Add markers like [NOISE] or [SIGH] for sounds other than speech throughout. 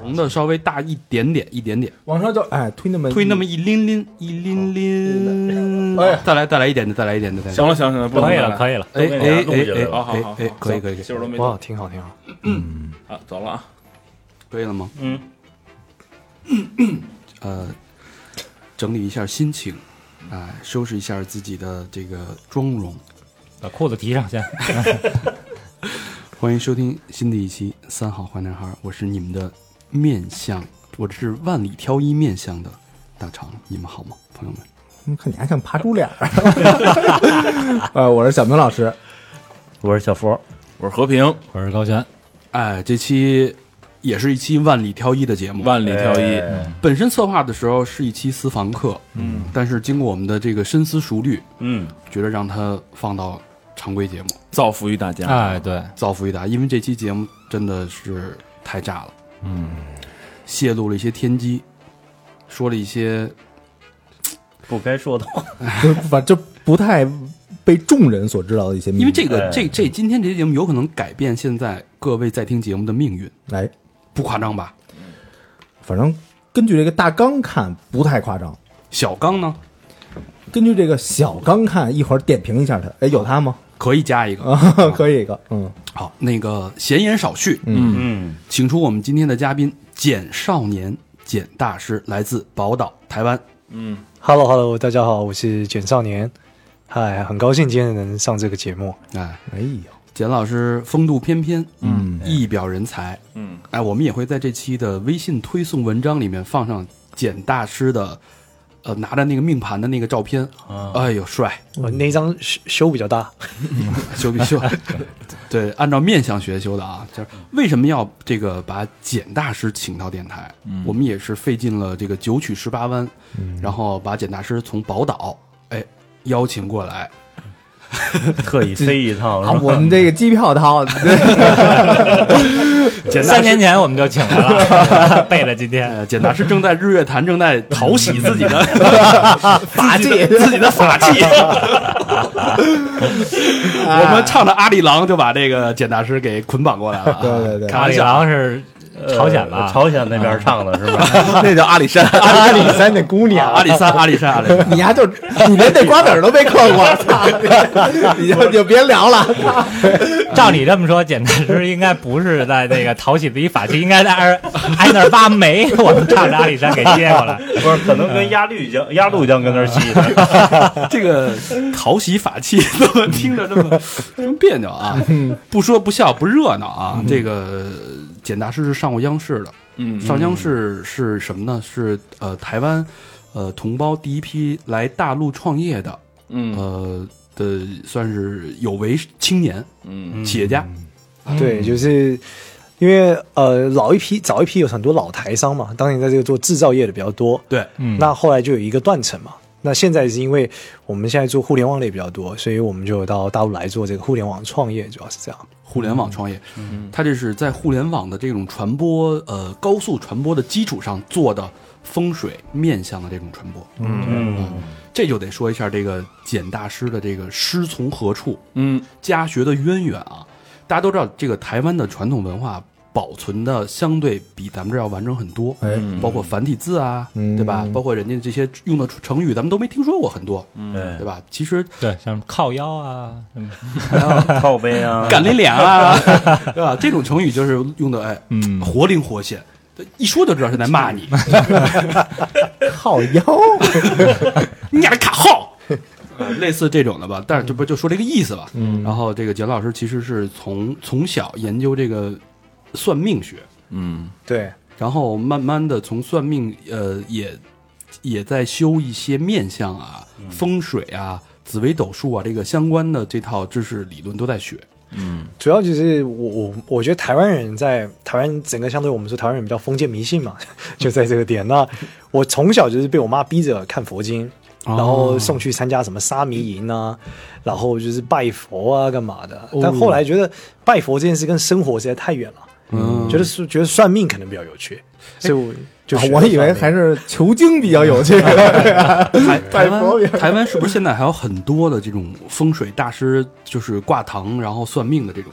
红的稍微大一点点，一点点，往上就哎推那么推那么一拎拎，一拎拎。哎再来再来一点的，再来一点的，再来。行了行了行了，不可以了，可以了，哎哎哎哎好好好哎哎，可以可以可以，信儿都没哇，挺好挺好。啊，走了啊，可以了吗？嗯，呃，整理一下心情，哎，收拾一下自己的这个妆容。把裤子提上先。[LAUGHS] 欢迎收听新的一期《三好坏男孩》，我是你们的面相，我这是万里挑一面相的大肠，你们好吗，朋友们？你看你还想爬猪脸儿。[LAUGHS] 呃，我是小明老师，我是小佛，我是和平，我是高璇。哎，这期也是一期万里挑一的节目。万里挑一，本身策划的时候是一期私房课，嗯，但是经过我们的这个深思熟虑，嗯，觉得让它放到常规节目，造福于大家，哎，对，造福于大家。因为这期节目真的是太炸了，嗯，泄露了一些天机，说了一些 [LAUGHS] 不该说的话，[LAUGHS] 就反正不太被众人所知道的一些秘密。因为这个哎这这今天这期节目有可能改变现在各位在听节目的命运，哎，不夸张吧？反正根据这个大纲看不太夸张，小刚呢根据这个小纲看，一会儿点评一下他。哎，有他吗？可以加一个。啊，可以一个，嗯。好，那个闲言少叙，嗯，嗯，请出我们今天的嘉宾简少年简大师，来自宝岛台湾。嗯，Hello Hello，大家好，我是简少年，嗨，很高兴今天能上这个节目。哎，哎呦，简老师风度翩翩，嗯。一表人才。嗯，哎，我们也会在这期的微信推送文章里面放上简大师的，呃，拿着那个命盘的那个照片。哎呦，帅！我那一张修修比较大，[LAUGHS] 修比修，对，按照面相学修的啊。就是为什么要这个把简大师请到电台？我们也是费尽了这个九曲十八弯，然后把简大师从宝岛哎邀请过来。[LAUGHS] 特意飞一趟啊，我们这个机票掏，[LAUGHS] 简三年前我们就请来了，背了今天。呃，简大师正在日月潭正在淘洗 [LAUGHS] 自己的法器自己的法器。我们唱着阿里郎就把这个简大师给捆绑过来了、啊。对对对阿里。郎是朝鲜吧？呃朝鲜那边唱的是吧？[LAUGHS] 那叫阿里山，[LAUGHS] 阿里山那姑娘，阿里山，阿里山，阿里山。[LAUGHS] 你丫就你连那瓜子儿都没嗑过，操！你就就别聊了。照你这么说，简大师应该不是在那个淘洗自己法器，应该在那儿挨那儿挖煤。我们唱着阿里山给接过来。不是，可能跟鸭绿江、鸭绿江跟那儿吸的。这个淘洗法器怎么听着这么这么别扭啊？不说不笑不热闹啊！这个简大师是上过央视的，嗯，上央视是什么呢？是呃台湾呃同胞第一批来大陆创业的嗯呃的算是有为青年嗯企业家。对，就是因为呃老一批早一批有很多老台商嘛，当年在这个做制造业的比较多，对，嗯那后来就有一个断层嘛。那现在是因为我们现在做互联网类比较多，所以我们就到大陆来做这个互联网创业，主要是这样。互联网创业，嗯它这是在互联网的这种传播呃高速传播的基础上做的风水面向的这种传播。嗯，这就得说一下这个简大师的这个师从何处，嗯家学的渊源啊。大家都知道，这个台湾的传统文化保存的相对比咱们这要完整很多，哎，包括繁体字啊，嗯对吧？包括人家这些用的成语，咱们都没听说过很多，对对，吧？其实对，像什么靠腰啊，[LAUGHS] [LAUGHS] 靠背啊，[LAUGHS] 干你脸啊，对吧？这种成语就是用的，哎，嗯活灵活现，一说就知道是在骂你，靠腰，你俩卡号，呃类似这种的吧。但是这不就说这个意思吧？嗯。然后这个简老师其实是从从小研究这个算命学，嗯。对，然后慢慢的从算命，呃，也也在修一些面相啊、风水啊、紫微斗数啊这个相关的这套知识理论都在学。嗯。主要就是我我我觉得台湾人在台湾整个相对我们说台湾人比较封建迷信嘛，[LAUGHS] 就在这个点。那我从小就是被我妈逼着看佛经，哦。然后送去参加什么沙弥营啊，然后就是拜佛啊，干嘛的。但后来觉得拜佛这件事跟生活实在太远了，嗯，觉得是觉得算命可能比较有趣，所以我就啊我以为还是求经比较有趣。[LAUGHS] 台湾台湾是不是现在还有很多的这种风水大师，就是挂堂然后算命的这种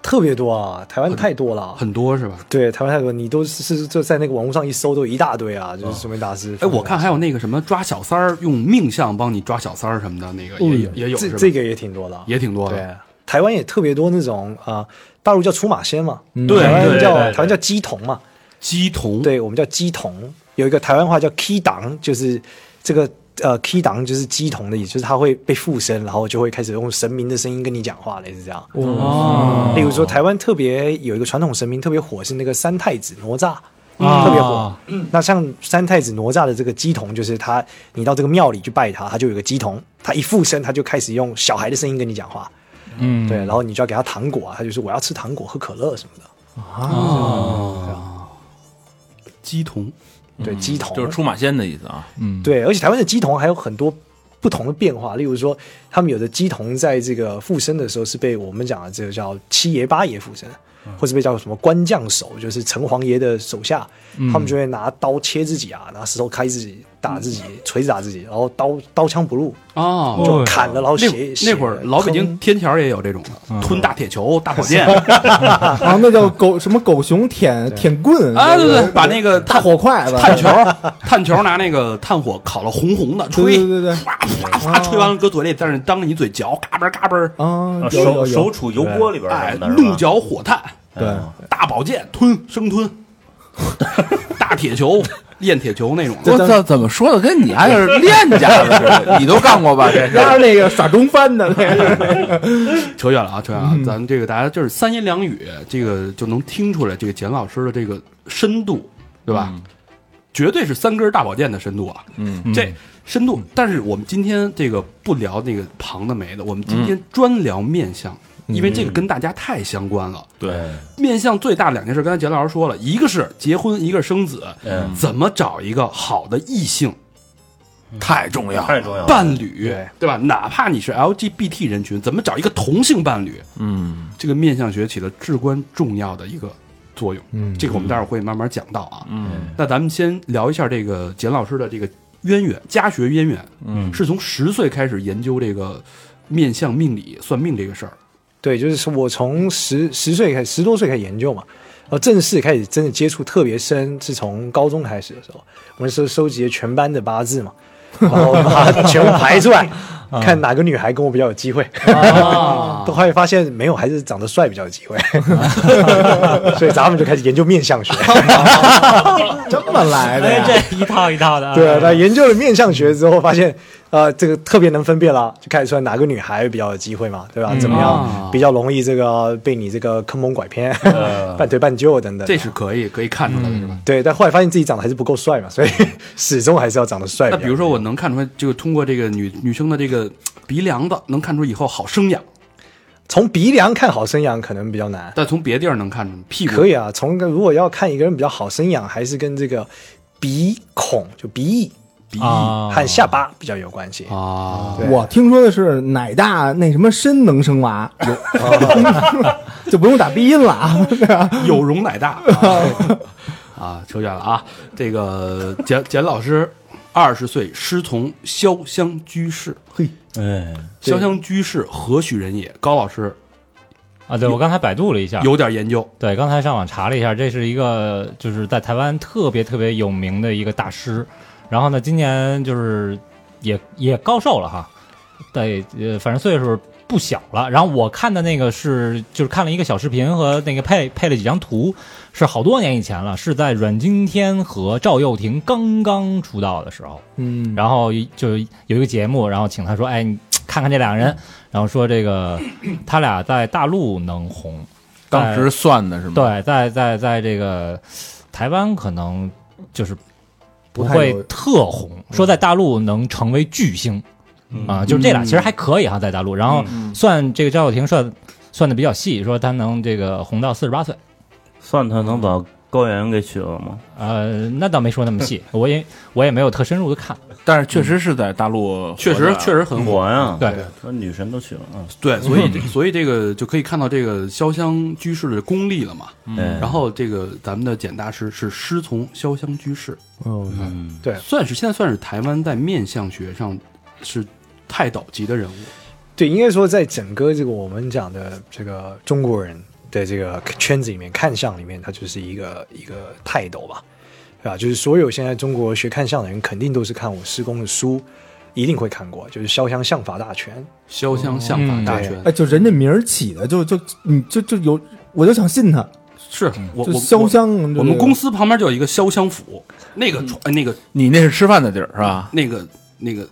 特别多啊，台湾太多了。很多是吧？对，台湾太多，你都是是就在那个网络上一搜，都有一大堆啊，就是算命大师。哎，我看还有那个什么抓小三儿，用命相帮你抓小三儿什么的，那个也有也有？这这个也挺多的，也挺多对的。，台湾也特别多那种啊、呃大陆叫出马仙嘛，对台湾叫台湾叫鸡童嘛，鸡童，对我们叫鸡童，有一个台湾话叫 key 档，就是这个呃 key 档就是鸡童的意思，就是他会被附身，然后就会开始用神明的声音跟你讲话，类似这样。哦，例如说，台湾特别有一个传统神明特别火，是那个三太子哪吒。嗯特别火，那像三太子哪吒的这个鸡童，就是他，你到这个庙里去拜他，他就有个鸡童，他一附身，他就开始用小孩的声音跟你讲话，嗯，对，然后你就要给他糖果啊，他就是我要吃糖果、喝可乐什么的，啊，鸡童，对，鸡童就是出马仙的意思啊。嗯。对，而且台湾的鸡童还有很多不同的变化，例如说，他们有的鸡童在这个附身的时候是被我们讲的这个叫七爷八爷附身，或是被叫什么官将手，就是城隍爷的手下，他们就会拿刀切自己啊，拿石头开自己，打自己，锤子打自己，然后刀刀枪不入，啊，就砍了，然后那血那会儿老北京天桥也有这种的，吞大铁球、大火箭。[LAUGHS] 啊，那叫狗什么狗熊舔舔棍 [LAUGHS] 啊，对对，把那个大火筷子。炭球，[LAUGHS] 炭球拿那个炭火烤了红红的，吹，对对对啪啪啪，吹完了搁嘴里，在那当着你嘴嚼，嘎嘣嘎嘣，啊，手手杵油锅里边哎，什么的，是吧？怒嚼火炭，对，大宝剑吞生吞，大铁球练铁球那种的。我操，怎么说的跟你还是练家 [LAUGHS] 子似的？你都干过吧？这是那个耍中翻的那个，[LAUGHS] 扯远了啊，扯远了啊。咱们这个大家就是三言两语，这个就能听出来这个简老师的这个深度，对吧？绝对是三根大宝剑的深度啊！嗯，这深度，但是我们今天这个不聊那个旁的没的，我们今天专聊面相，因为这个跟大家太相关了。对，面向最大两件事，刚才简老师说了，一个是结婚，一个是生子，嗯，怎么找一个好的异性太重要。太重要了。伴侣，对对吧？哪怕你是 LGBT 人群，怎么找一个同性伴侣？嗯这个面相学起了至关重要的一个作用。嗯这个我们待会儿会慢慢讲到啊。嗯那咱们先聊一下这个简老师的这个渊源，家学渊源，嗯是从十岁开始研究这个面相命理、算命这个事儿。对，就是我从十十岁开始，十多岁开始研究嘛，然后正式开始真的接触特别深，是从高中开始的时候，我们收收集了全班的八字嘛，然后把它全部排出来，看哪个女孩跟我比较有机会。[LAUGHS] 都后来发现没有，还是长得帅比较有机会，[LAUGHS] 所以咱们就开始研究面相学。[LAUGHS] 这么来的哎，呀？这一套一套的啊，对啊，那研究了面相学之后，发现呃，这个特别能分辨了，就开始说哪个女孩比较有机会嘛，对吧？怎么啊样比较容易这个被你这个坑蒙拐骗、半推半就等等。这是可以可以看出来的，是吧？对，但后来发现自己长得还是不够帅嘛，所以始终还是要长得帅。那比如说，我能看出来，这个通过这个女女生的这个鼻梁子，能看出以后好生养，从鼻梁看好生养可能比较难，但从别地儿能看出屁股可以啊。从个如果要看一个人比较好生养，还是跟这个鼻孔就鼻翼鼻翼，和下巴比较有关系。啊，我听说的是奶大那什么身能生娃，有 [LAUGHS] 就不用打鼻音了啊。[LAUGHS] 有容乃大啊 [LAUGHS] 啊，扯远了啊。这个简简老师二十岁师从潇湘居士，嘿，哎，潇湘居士何许人也？高老师啊，对我刚才百度了一下，有点研究，对，刚才上网查了一下，这是一个就是在台湾特别特别有名的一个大师。然后呢，今年就是也也高寿了哈，对，呃，反正岁数不小了。然后我看的那个是就是看了一个小视频和那个配配了几张图，是好多年以前了，是在阮经天和赵又廷刚刚出道的时候。嗯，然后就有一个节目，然后请他说：“哎，你看看这两个人。”然后说这个他俩在大陆能红，当时算的是吗？，对，在在在这个台湾可能就是不会特红，说在大陆能成为巨星啊，就是这俩其实还可以哈，在大陆。然后算这个赵又廷算算的比较细，说他能这个红到四十八岁。算他能把高原给娶了吗？呃，那倒没说那么细，[LAUGHS] 我也我也没有特深入的看。但是确实是在大陆确实确实很火。呀，对，说女神都娶了啊。对，所以 [LAUGHS] 所以这个就可以看到这个潇湘居士的功力了嘛。嗯然后这个咱们的简大师是师从潇湘居士，哦，嗯，对算是现在算是台湾在面相学上是泰斗级的人物。对，应该说在整个这个我们讲的这个中国人的这个圈子里面，看相里面，他就是一个一个泰斗吧，对吧？就是所有现在中国学看相的人，肯定都是看我师公的书，一定会看过，就是《潇湘相法大全》。潇湘相法大全、嗯哎，就人家名儿起的，就就你就就有，我就想信他，是我我潇湘。我我们公司旁边就有一个潇湘府，那个呃那个你那是吃饭的地儿是吧？那个那个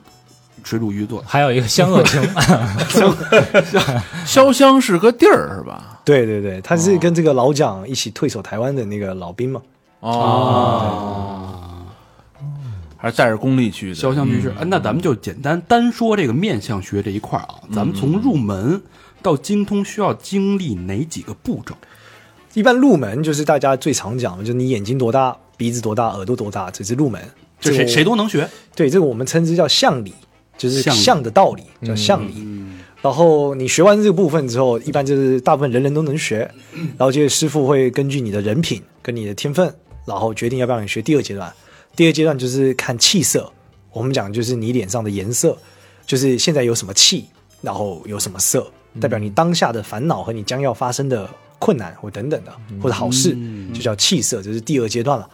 水煮鱼做的，还有一个湘鄂情，[LAUGHS] 潇湘是个地儿是吧？对对对，他是跟这个老蒋一起退守台湾的那个老兵嘛。哦，还是带着功力去的。潇湘居士。哎，那咱们就简单单说这个面相学这一块儿啊，咱们从入门到精通需要经历哪几个步骤？一般入门就是大家最常讲的，就是你眼睛多大、鼻子多大、耳朵多大，这是入门。就谁这个谁都能学，对，这个我们称之叫相理，就是相理相的道理，叫相理。然后你学完这个部分之后，一般就是大部分人人都能学。然后这个师傅会根据你的人品跟你的天分，然后决定要不要你学第二阶段。第二阶段就是看气色，我们讲就是你脸上的颜色，就是现在有什么气，然后有什么色，代表你当下的烦恼和你将要发生的困难或等等的，或者好事，就叫气色，这是第二阶段了。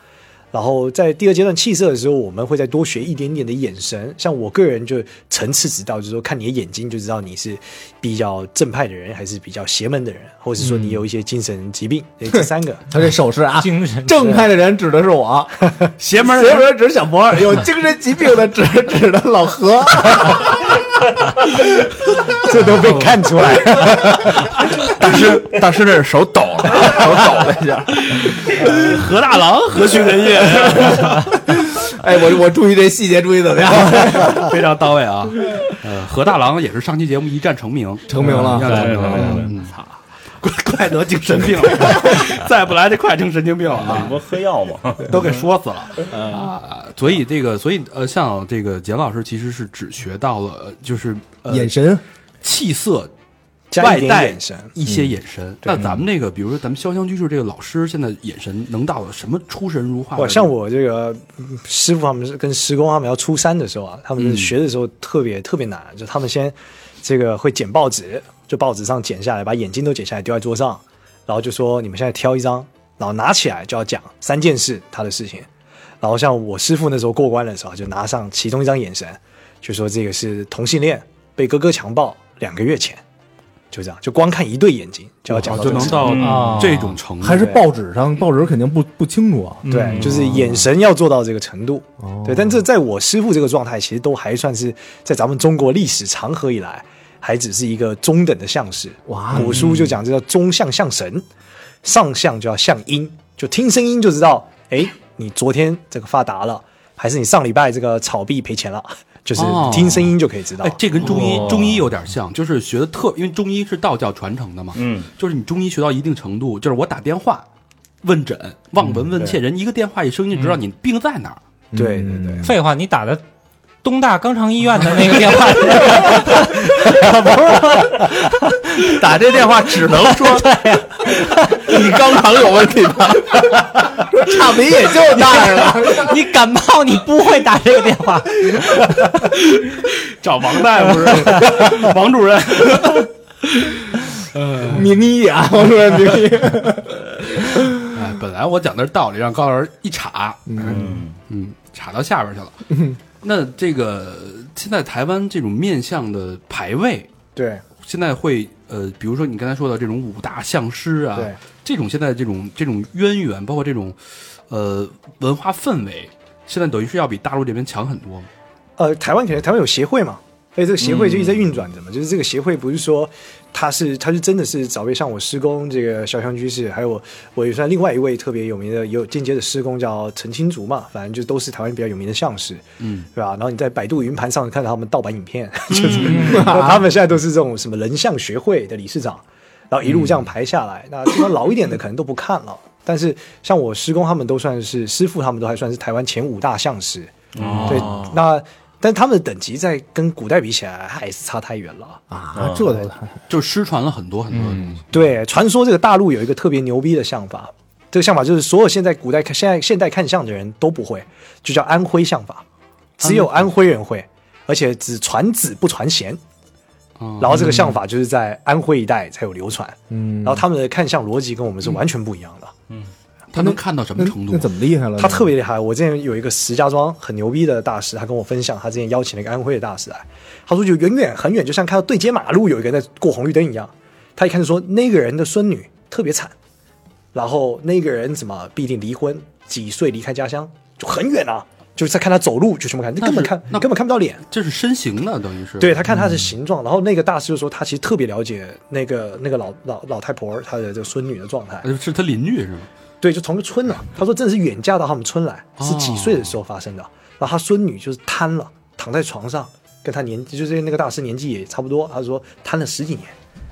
然后在第二阶段气色的时候，我们会再多学一点点的眼神。像我个人就层次知道，就是说看你的眼睛就知道你是比较正派的人，还是比较邪门的人，或者是说你有一些精神疾病。[LAUGHS] 对，这三个。他这手势啊，[LAUGHS] 精神正派的人指的是我，[LAUGHS] 邪门邪门指小博，有精神疾病的指指的老何。[LAUGHS] 这都被看出来。[LAUGHS] 大师，大师这是手抖了，[LAUGHS] 手抖了一下。何大郎何许人也？哎，我我注意这细节，注意怎么样？非常到位啊！呃，何大郎也是上期节目一战成名，成名了一战成名了。嗯，操，怪怪得精神病了，[LAUGHS] 再不来这快成神经病了啊！你不喝药吗？[LAUGHS] 都给说死了啊！所以这个，所以呃，像这个简老师其实是只学到了，呃就是呃眼神，气色加一点外带一些眼神。那咱们这个，比如说咱们潇湘居士这个老师，现在眼神能到了什么出神入化我？像我这个嗯师傅他们是跟师公他们要出山的时候啊，他们学的时候特别、特别难，就他们先这个会剪报纸，就报纸上剪下来，把眼睛都剪下来丢在桌上，然后就说你们现在挑一张，然后拿起来就要讲三件事他的事情。然后像我师傅那时候过关的时候，就拿上其中一张眼神，就说这个是同性恋被哥哥强暴两个月前，就这样，就光看一对眼睛就要讲到这个程度就能到哦这种程度，还是报纸上，报纸肯定不不清楚啊。对，就是眼神要做到这个程度。哦对，但这在我师傅这个状态，其实都还算是在咱们中国历史长河以来，还只是一个中等的相士。哇。古书就讲这叫中相相神，上相就要相音，就听声音就知道，哎，你昨天这个发达了，还是你上礼拜这个炒币赔钱了，[LAUGHS] 就是哦听声音就可以知道。哎，这跟中医、哦中医有点像，就是学的特，因为中医是道教传承的嘛，嗯，就是你中医学到一定程度，就是我打电话问诊，望闻问切，人一个电话一声音，知道你病在哪儿。对对对，废话，你打的东大肛肠医院的那个 [LAUGHS] 电话，[LAUGHS] 打这电话只能说 [LAUGHS] 你肛肠有问题吧？差别也就那样了。你感冒你不会打这个电话，找王大夫是吧王主任，名医啊，王主任名医。哎，本来我讲的是道理，让高老师一查，嗯，嗯，查到下边去了。那这个现在台湾这种面相的排位，对现在会呃，比如说你刚才说的这种五大相师啊，对，这种现在这种这种渊源，包括这种呃文化氛围，现在等于是要比大陆这边强很多吗？呃，台湾肯定台湾有协会嘛，所以这个协会就一直在运转着嘛。就是这个协会不是说他是他是真的是找位像我师公这个潇湘居士，还有我我也算另外一位特别有名的有间接的师公叫陈清竹嘛，反正就都是台湾比较有名的相师，嗯，对吧？然后你在百度云盘上看到他们盗版影片，就是、[LAUGHS] 他们现在都是这种什么人像学会的理事长。然后一路这样排下来，[LAUGHS] 那这个老一点的可能都不看了，但是像我师公他们都算是师傅，他们都还算是台湾前五大相师。对，那但他们的等级在跟古代比起来还是差太远了。啊，这都就失传了很多很多东西。对，传说这个大陆有一个特别牛逼的相法，这个相法就是所有现在古代看现在现代看相的人都不会，就叫安徽相法，只有安徽人会，而且只传子不传贤。哦。然后这个相法就是在安徽一带才有流传，嗯。然后他们的看相逻辑跟我们是完全不一样的。他能看到什么程度那？怎么厉害了？他特别厉害。我之前有一个石家庄很牛逼的大师，他跟我分享，他之前邀请了一个安徽的大师来，他说就远远很远，就像看到对街马路有一个人在过红绿灯一样。他一看就说那个人的孙女特别惨，然后那个人怎么必定离婚，几岁离开家乡，就很远啊，就是在看他走路就什么看，你根本看那根本看不到脸。这是身形呢，等于是对他看他的形状，然后那个大师就说他其实特别了解那个那个老老老太婆她的这个孙女的状态，呃是他邻居是吗？对，就同个村呢。他说真的是远嫁到他们村来，哦是几岁的时候发生的。然后他孙女就是瘫了，躺在床上，跟他年就是那个大师年纪也差不多。他说瘫了十几年，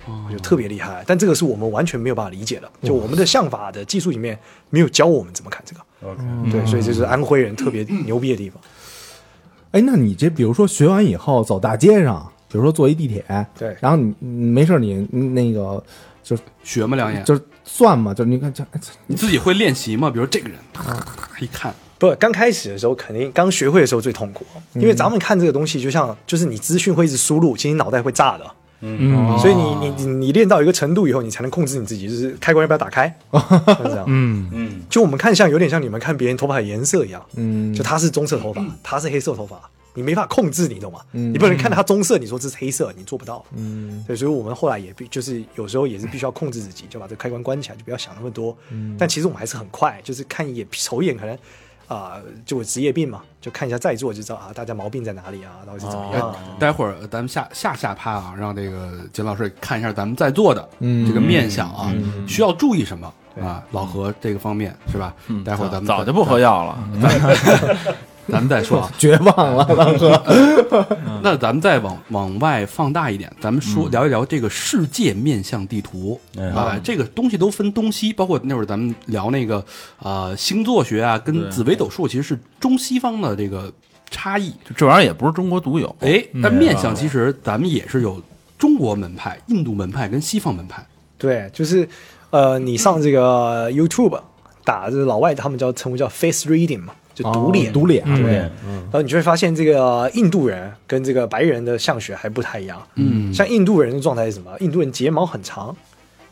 哦就特别厉害。但这个是我们完全没有办法理解的，就我们的相法的技术里面没有教我们怎么看这个。对，所以这是安徽人特别牛逼的地方。哎，那你这比如说学完以后走大街上，比如说坐一地铁，对然后你你没事你你那个就学嘛？两眼，就是算吗，就是你看这哎你自己会练习吗？比如这个人，啪一看，不，刚开始的时候肯定刚学会的时候最痛苦，因为咱们看这个东西就像就是你资讯会一直输入，其实你脑袋会炸的。嗯所以你你你你练到一个程度以后，你才能控制你自己，就是开关要不要打开，[LAUGHS] 是这样。嗯嗯，就我们看像有点像你们看别人头发的颜色一样，嗯就他是棕色头发，他是黑色头发，你没法控制，你懂吗？嗯你不能看到它棕色，你说这是黑色，你做不到。嗯对，所以我们后来也必就是有时候也是必须要控制自己，就把这个开关关起来，就不要想那么多。嗯但其实我们还是很快，就是看一眼瞅一眼，可能啊、就我职业病嘛，就看一下在座就知道啊，大家毛病在哪里啊，到底是怎么样啊。待会儿咱们下下下趴啊，让这个简老师看一下咱们在座的嗯这个面相啊，需要注意什么啊？老何这个方面是吧？待会儿咱们再早就不喝药了。[LAUGHS] 咱们再说啊。[LAUGHS] 绝望了，狼哥。那咱们再往往外放大一点，咱们说聊一聊这个世界面向地图啊，这个东西都分东西，包括那会儿咱们聊那个呃星座学啊，跟紫微斗数其实是中西方的这个差异。这玩意儿也不是中国独有，哎，但面相其实咱们也是有中国门派、印度门派跟西方门派。对，就是呃，你上这个 YouTube 打这个老外他们叫称呼叫 face reading 嘛，就独脸。哦读脸，嗯对，然后你就会发现这个印度人跟这个白人的相学还不太一样。嗯像印度人的状态是什么？印度人睫毛很长，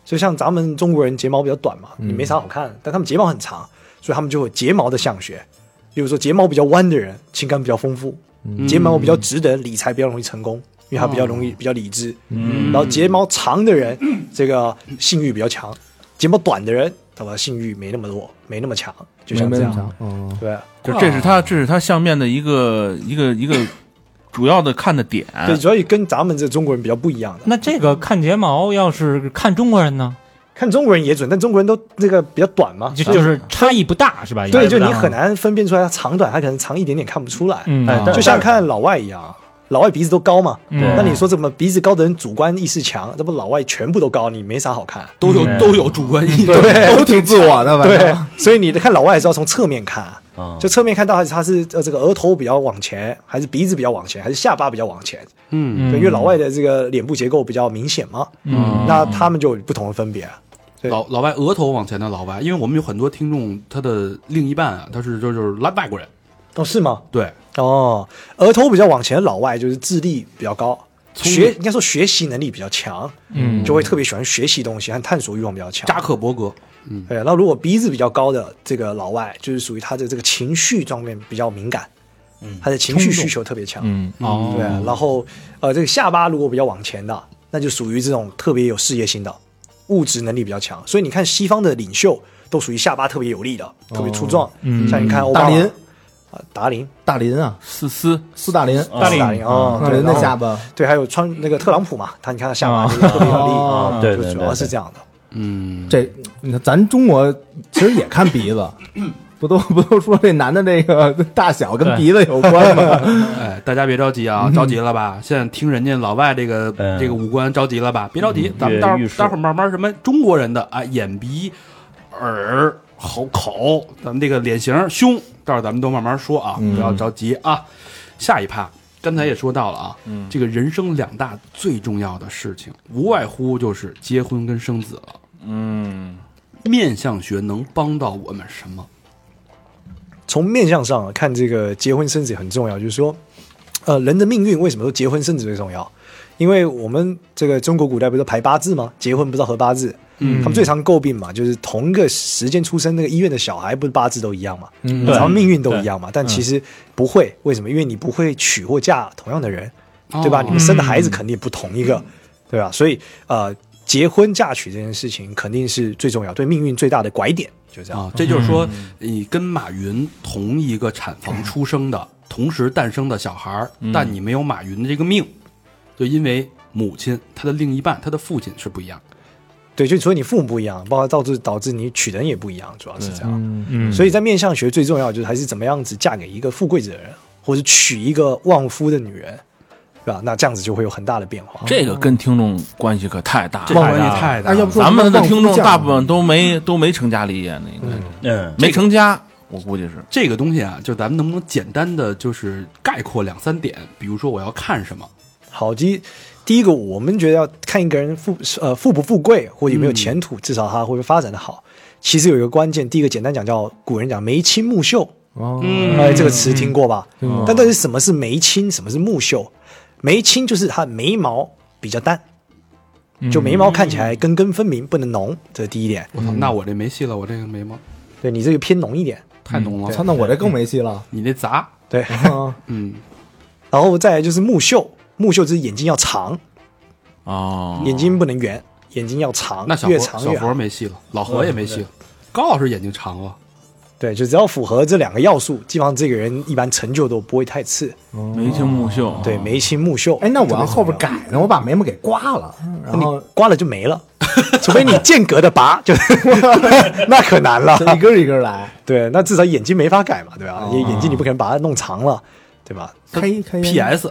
就像咱们中国人睫毛比较短嘛，你没啥好看，但他们睫毛很长，所以他们就有睫毛的相学。比如说睫毛比较弯的人，情感比较丰富；睫毛比较直的人，理财比较容易成功，因为他比较容易、比较理智。嗯然后睫毛长的人，这个性欲比较强；睫毛短的人，他的性欲没那么多，没那么强，就像这样。没没强，嗯，对，就这是他这是他相面的一个一个一个主要的看的点。对，主要也跟咱们这中国人比较不一样的。那这个看睫毛，要是看中国人呢，看中国人也准，但中国人都这个比较短嘛，就就是差异不大是吧？对，就你很难分辨出来它长短，它可能长一点点看不出来。嗯，就像看老外一样，老外鼻子都高嘛，嗯那你说怎么鼻子高的人主观意识强？这不老外全部都高，你没啥好看。都有都有主观意识。对都挺自我的，反正对，所以你看老外还是要从侧面看，啊。就侧面看到底他是呃这个额头比较往前，还是鼻子比较往前，还是下巴比较往前？嗯，对，因为老外的这个脸部结构比较明显嘛，嗯。那他们就有不同的分别。对。老老外额头往前的老外，因为我们有很多听众，他的另一半啊，他是就就是来外国人，哦，是吗？对，哦，额头比较往前的老外就是智力比较高，学应该说学习能力比较强，嗯。就会特别喜欢学习东西和探索欲望比较强。扎克伯格，嗯。对，那如果鼻子比较高的这个老外，就是属于他的这个情绪方面比较敏感，嗯。他的情绪需求特别强。嗯。哦对，然后呃，这个下巴如果比较往前的，那就属于这种特别有事业心的，物质能力比较强。所以你看西方的领袖都属于下巴特别有力的，特别粗壮。嗯。像你看欧巴林啊，达林，大林啊，斯斯斯大林，大林，大林哦，对，大林的下巴，对，还有川那个特朗普嘛，他你看他下巴特别有力，啊对主要是这样的。嗯，这你看咱中国其实也看鼻子，[LAUGHS] 不都不都说这男的这个大小跟鼻子有关吗？[LAUGHS] 哎，大家别着急啊，着急了吧？现在听人家老外这个嗯这个五官着急了吧？别着急，咱们待待会儿慢慢什么中国人的啊，眼鼻、耳、口口，咱们这个脸型、胸，到时候咱们都慢慢说啊，嗯不要着急啊。下一趴，刚才也说到了啊，嗯这个人生两大最重要的事情，无外乎就是结婚跟生子了。嗯面相学能帮到我们什么？从面相上啊看，这个结婚生子很重要，就是说，呃，人的命运为什么说结婚生子最重要？因为我们这个中国古代不是排八字吗？结婚不是要合八字，嗯他们最常诟病嘛，就是同一个时间出生那个医院的小孩，不是八字都一样嘛？嗯咱们命运都一样嘛？但其实不会，为什么？因为你不会娶或嫁同样的人，对吧？哦你们生的孩子肯定不同一个，对吧？所以呃，结婚嫁娶这件事情肯定是最重要，对命运最大的拐点，就这样。啊，这就是说，你跟马云同一个产房出生的，同时诞生的小孩，但你没有马云的这个命，就因为母亲他的另一半，他的父亲是不一样。对，就所以你父母不一样，包括导致导致你娶的人也不一样，主要是这样。嗯嗯，所以在面相学最重要就是还是怎么样子嫁给一个富贵子的人，或者娶一个旺夫的女人，对吧？那这样子就会有很大的变化。这个跟听众关系可太大了。这关系太大哎，要了不。说咱们的听众大部分都没都没成家立业呢，应该是嗯，没成家，我估计是。这个东西啊，就咱们能不能简单的就是概括两三点？比如说我要看什么？好，第一第一个，我们觉得要看一个人富呃富不富贵，或者有没有前途，至少他会不会发展的好。其实有一个关键，第一个简单讲叫古人讲眉清目秀，哦，嗯哎，这个词听过吧？嗯但到底什么是眉清，什么是目秀？眉清就是他眉毛比较淡，就眉毛看起来根根分明，不能浓，这是第一点。我操，那我这没戏了，我这个眉毛对你这个偏浓一点，太浓了。操，那我这更没戏了。你那杂，对。啊嗯，然后再来就是目秀，目秀之眼睛要长，哦，眼睛不能圆，眼睛要长，那小佛小越长越好。佛没戏了，老何也没戏了。高老师眼睛长了，对，就只要符合这两个要素，基本上这个人一般成就都不会太次。眉清目秀。对，眉清目秀。哎，那我要后边，改呢，我把眉毛给刮了，然你后刮了就没了，除非你间隔的拔，[LAUGHS] 就 [LAUGHS] 那可难了。一根一根来，对，那至少眼睛没法改嘛，对吧？眼睛你不可能把它弄长了，对吧？开一开一 PS，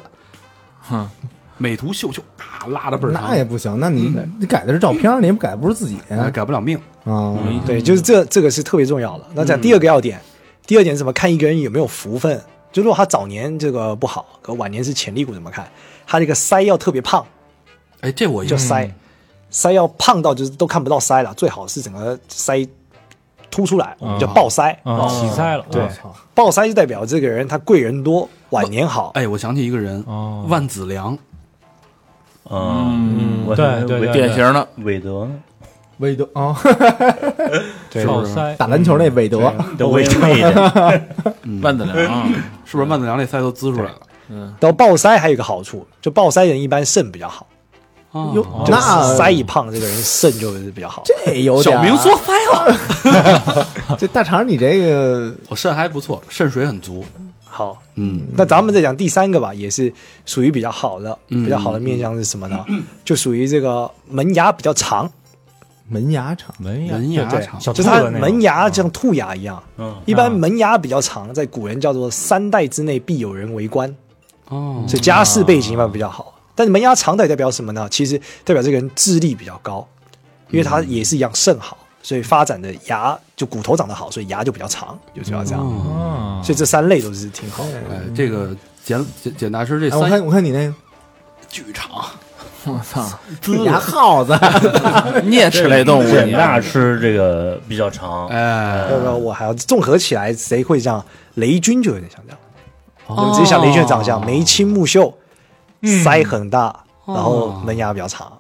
哼，美图秀秀啊，拉的倍儿长，那也不行，那你你改的是照片，你也不改不是自己哎改不了命。啊？对，就是这这个是特别重要的。那讲第二个要点，第二点是什么？看一个人有没有福分。就如果他早年这个不好，可晚年是潜力股，怎么看？他这个腮要特别胖，哎，这我就叫腮，腮要胖到就是都看不到腮了，最好是整个腮凸出来，我们叫爆腮。啊，起腮了，对我操，抱腮就代表这个人他贵人多，晚年好。哎，我想起一个人，哦。万子良，嗯，我对对对典型的韦德。呢，韦德啊，[LAUGHS] 对，靠塞，打篮球那韦德，都韦魏的，万子良啊，是不是万子良那腮都滋出来了？嗯，到爆腮还有一个好处，就爆腮人一般肾比较好，哦哟，就是那腮一胖，这个人肾就比较好。这有点小明说腮了，[LAUGHS] [LAUGHS] 这大肠，你这个我肾还不错，肾水很足。好，嗯，那咱们再讲第三个吧，也是属于比较好的，嗯。比较好的面相是什么呢？就属于这个门牙比较长，门牙长，门牙对门牙长，小就是它门牙像兔牙一样。嗯，一般门牙比较长，在古人叫做三代之内必有人为官，哦，所以家世背景一般比较好。但是门牙长代代表什么呢？其实代表这个人智力比较高，因为他也是一样肾好，所以发展的牙就骨头长得好，所以牙就比较长，就主要这样。哦，啊，所以这三类都是挺好的。哎，这个简简简大师这哎，我看我看你那个巨长，我操，[LAUGHS] 牙耗子，[LAUGHS] 啮齿类动物，简你大师这个比较长，哎，要不然我还要综合起来，谁会这样？雷军就有点像这样。哦。你自己想雷军的长相，眉清目秀，腮很大，哦然后门牙比较长。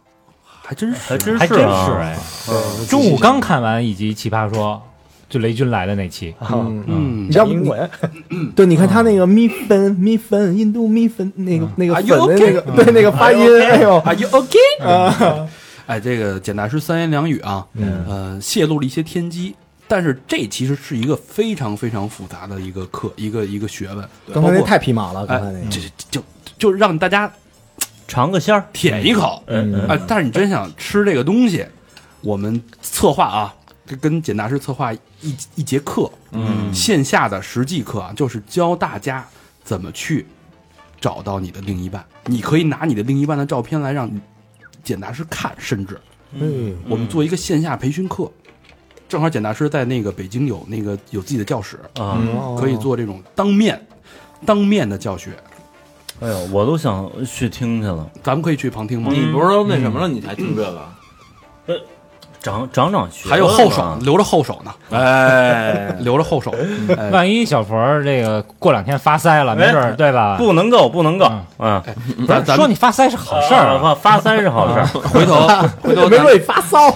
还真是，还真还真是哎。对，中午刚看完一集《奇葩说》，就雷军来的那期，嗯，嗯。你知道讲英文，[LAUGHS] 对，你看他那个米粉米粉，印度米粉那个那个粉的？那个对那个发音，哎呦，Are you OK？哎，这个简大师三言两语啊，呃，泄露了一些天机，但是这其实是一个非常非常复杂的一个课，一个一个学问。刚才太皮毛了，刚才哎那，个。这就就让大家尝个鲜儿，舔一口，嗯啊！但是你真想吃这个东西，我们策划啊，这跟简大师策划一一节课，嗯。线下的实际课啊，就是教大家怎么去找到你的另一半。你可以拿你的另一半的照片来让简大师看，甚至嗯，我们做一个线下培训课，正好简大师在那个北京有那个有自己的教室，啊，可以做这种当面当面的教学，哎呦，我都想去听去了，咱们可以去旁听吗？你不是都那什么了，你才听这个？长长长学还有后手留着后手呢，哎，[LAUGHS] 留着后手。哎。万一小佛这个过两天发腮了，没准儿对吧？不能够，不能够嗯。啊！咱咱说你发腮是好事儿发腮是好事儿。回头 [LAUGHS] 回头咱没说你发骚，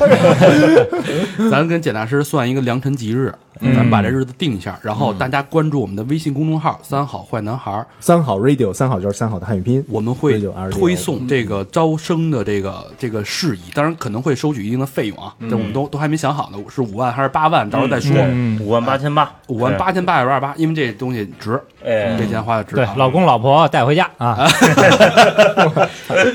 [LAUGHS] 咱跟简大师算一个良辰吉日，嗯咱们把这日子定一下，然后大家关注我们的微信公众号“三好坏男孩儿三好 radio，三好就是三好的汉语拼音”，，我们会对就26推送这个招生的这个这个事宜，当然可能会收取一定的费用啊，这我们都都还没想好呢，是五万还是八万，到时候再说。嗯，五万八千八，五万八千八百八十八，因为这东西值，哎，这钱花的值啊。，对老公老婆带回家啊，[LAUGHS]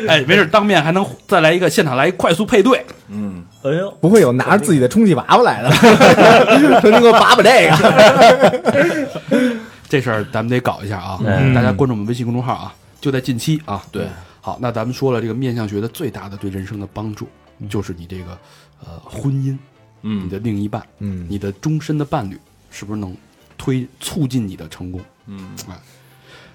哎，没事，当面还能再来一个现场来一快速配对，嗯，哎呦，不会有拿着自己的充气娃娃来的，[LAUGHS] 说你给我把把这个，这事儿咱们得搞一下啊！嗯大家关注我们微信公众号啊，就在近期啊。对，好，那咱们说了，这个面相学的最大的对人生的帮助，就是你这个呃婚姻，嗯。你的另一半，嗯。你的终身的伴侣，是不是能推促进你的成功？嗯，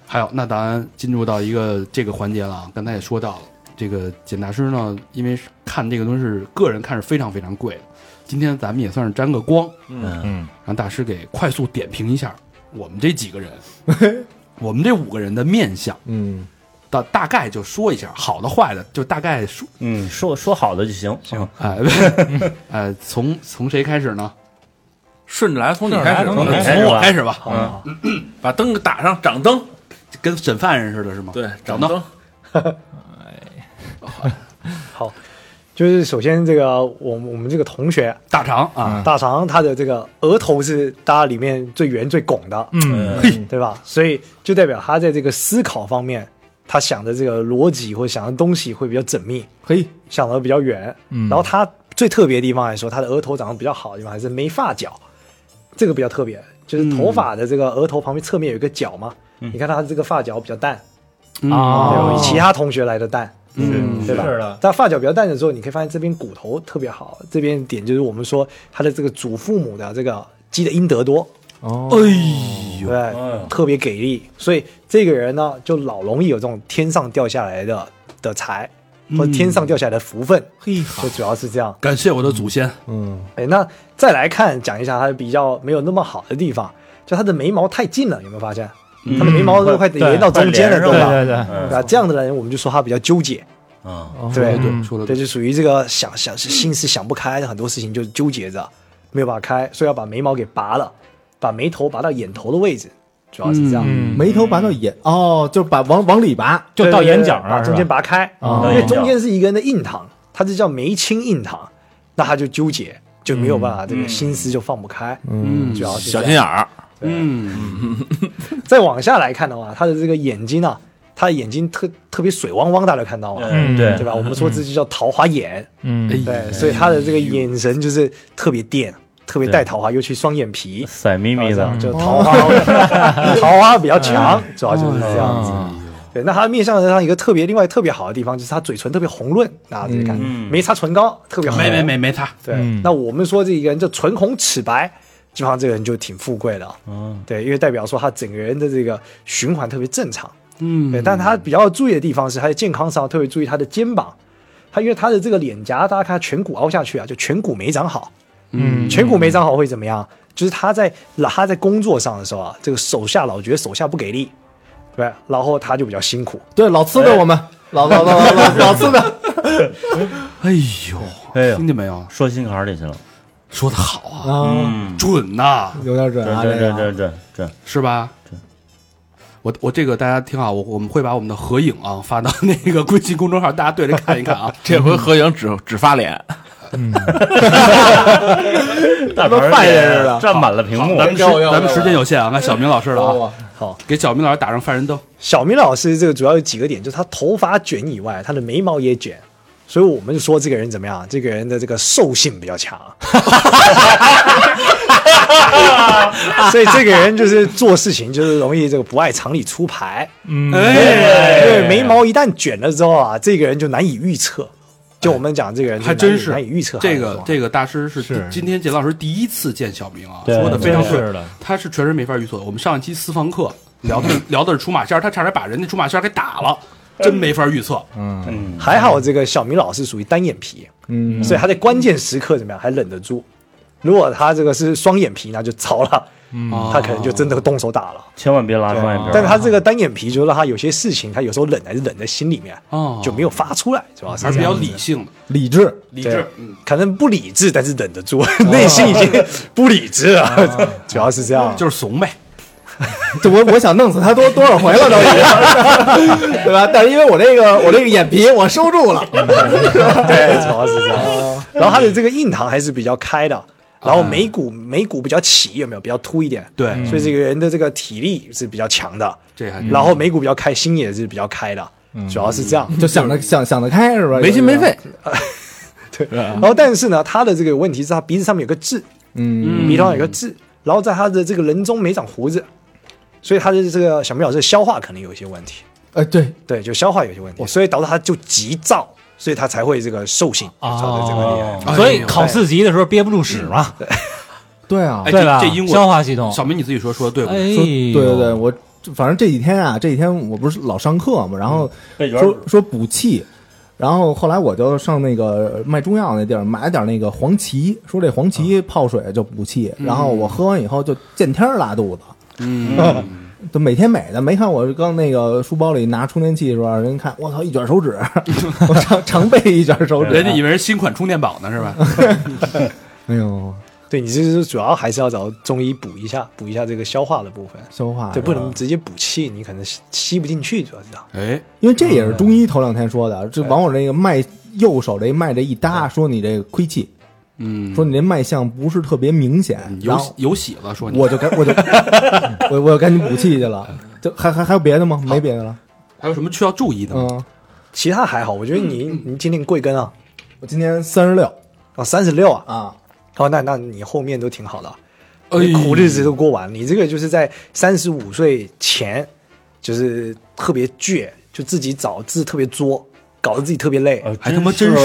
还有，那咱进入到一个这个环节了啊。刚才也说到了，这个简大师呢，因为看这个东西是个人看是非常非常贵的，今天咱们也算是沾个光，嗯，嗯，让大师给快速点评一下我们这几个人，[LAUGHS] 我们这五个人的面相，嗯，大大概就说一下，好的坏的就大概说，嗯，说说好的就行，行，哎，[LAUGHS] 呃，从从谁开始呢？顺着来，从你开始，从我开始吧，嗯，把灯打上，掌灯，跟审犯人似的，是吗？对，掌灯。哎，[LAUGHS] 好，就是首先这个我们我们这个同学大肠啊，大肠，他的这个额头是大家里面最圆最拱的，嗯，对吧？所以就代表他在这个思考方面，他想的这个逻辑或者想的东西会比较缜密，嘿，想的比较远。嗯。然后他最特别的地方来说，他的额头长得比较好的地方还是没发角，这个比较特别，就是头发的这个额头旁边侧面有一个角嘛。你看他这个发角比较淡，嗯。哦。对比其他同学来的淡，嗯。对吧？是的，但发角比较淡的时候，你可以发现这边骨头特别好，这边点就是我们说他的这个祖父母的这个积的阴德多，哦，哎呦，对，特别给力，所以这个人呢，就老容易有这种天上掉下来的的财，或者天上掉下来的福分，嘿，就主要是这样。感谢我的祖先，嗯，哎，那再来看讲一下他比较没有那么好的地方，就他的眉毛太近了，有没有发现？他的眉毛都快连到中间了，对吧？对对对，嗯那这样的人，我们就说他比较纠结，啊，对。对，说的对，就属于这个想想心思想不开的很多事情就纠结着，没有办法开，所以要把眉毛给拔了，把眉头拔到眼头的位置，主要是这样。嗯。眉头拔到眼，哦，就把往往里拔，就到眼角了，把中间拔开，哦。因为中间是一个人的印堂，它这叫眉清印堂，那他就纠结，就没有办法，这个心思就放不开，嗯。主要是小心眼儿，嗯，[LAUGHS] 再往下来看的话，他的这个眼睛啊，他的眼睛特特别水汪汪，大家看到吗？嗯，对。对，吧？我们说这就叫桃花眼，嗯。哎，对，所以他的这个眼神就是特别电，特别带桃花，尤其双眼皮，色眯眯的，就桃花，[LAUGHS] 桃花比较强，主要就是这样子。啊对，那他的面相上一个特别另外特别好的地方，就是他嘴唇特别红润，大家自己看，嗯。没擦唇膏，特别红。没没没没擦，对，嗯。那我们说这一个人就唇红齿白，基本上这个人就挺富贵的。嗯，对，因为代表说他整个人的这个循环特别正常。嗯。对，但他比较注意的地方是他在健康上特别注意他的肩膀，他因为他的这个脸颊，大家看他颧骨凹下去啊，就颧骨没长好。嗯颧骨没长好会怎么样？就是他在他在工作上的时候啊，这个手下老觉得手下不给力，对，然后他就比较辛苦。对，老刺的我们，[LAUGHS] 老老老老老老刺的，[LAUGHS] 哎呦，哎呦听，见没有？说心坎里去了，说的好啊，啊，嗯，准呐，有点准啊，这这这个。这这这，是吧？我我这个大家听好，我我们会把我们的合影啊发到那个微信公众号，大家对着看一看啊。[LAUGHS] 这回合影只只发脸，[LAUGHS] 大都犯人似的占满了屏幕，咱们时咱们时间有限啊，看小明老师了啊，好，给小明老师打上犯人灯。小明老师这个主要有几个点，就是他头发卷以外，他的眉毛也卷，所以我们就说这个人怎么样？这个人的这个兽性比较强，[LAUGHS] 所以这个人就是做事情就是容易这个不爱常理出牌。嗯，对，眉毛一旦卷了之后啊，这个人就难以预测，就我们讲这个人还真是难以预测这个这个大师是是今天简老师第一次见小明啊，说的非常对，他是确实没法预测。我们上一期私房课聊的聊的是出马仙，他差点把人家出马仙给打了，真没法预测。嗯，嗯，还好这个小明老师属于单眼皮，嗯，所以他在关键时刻怎么样还忍得住。如果他这个是双眼皮，那就糟了，哦他可能就真的动手打了。千万别拉双眼皮。但是他这个单眼皮，就是他有些事情，他有时候忍还是忍在心里面，哦，就没有发出来，主要是还是比较理性的，理智，理智。嗯，可能不理智，但是忍得住，内心已经不理智了，主要是这样。就是怂呗。这我我想弄死他多多少回了都已经，[LAUGHS] 对吧？但是因为我这个我这个眼皮我收住了，[LAUGHS] 对，主要是这样。然后他的这个印堂还是比较开的，然后眉骨眉骨比较起，有没有？比较凸一点？对，所以这个人的这个体力是比较强的，这还然后眉骨比较开，心也是比较开的，主要是这样。就想得想想得开是吧？没心没肺，[LAUGHS] 对，然后但是呢，他的这个问题是他鼻子上面有个痣，嗯，鼻头上有个痣，然后在他的这个人中没长胡子，所以他的这个小明老师的消化可能有一些问题，哎对，对，就消化有些问题，所以导致他就急躁，所以他才会这个兽性造成这个厉害。哎所以考四级的时候憋不住屎嘛，对。[LAUGHS] 啊。哎，对吧？这这英国消化系统，小明你自己说说的对不哎。对？说，对对对，我反正这几天啊，这几天我不是老上课嘛，然后说说补气，然后后来我就上那个卖中药那地儿买了点那个黄芪，说这黄芪泡水就补气，然后我喝完以后就见天儿拉肚子，嗯，[LAUGHS] 就每天美的。没看我刚那个书包里拿充电器的时候，人看我操一卷手指，[LAUGHS] 我常常备一卷手指，人家以为是新款充电宝呢，是吧？[LAUGHS] 哎呦对你这是主要还是要找中医补一下，补一下这个消化的部分，消化对，不能直接补气，你可能吸吸不进去，主要是这样。哎，因为这也是中医头两天说的，这往我这个脉右手这脉这一搭，说你这个亏气，嗯，说你这脉象不是特别明显，有有喜了，说你我就赶我就 [LAUGHS] 我我就赶紧补气去了。就还还还有别的吗？没别的了。还有什么需要注意的吗？嗯，其他还好，我觉得你你今天贵庚啊？我今年三十六啊，三十六啊。啊，哦，那那你后面都挺好的，哎苦日子都过完。你这个就是在三十五岁前，就是特别倔，就自己找自特别作，搞得自己特别累。呃还他妈真是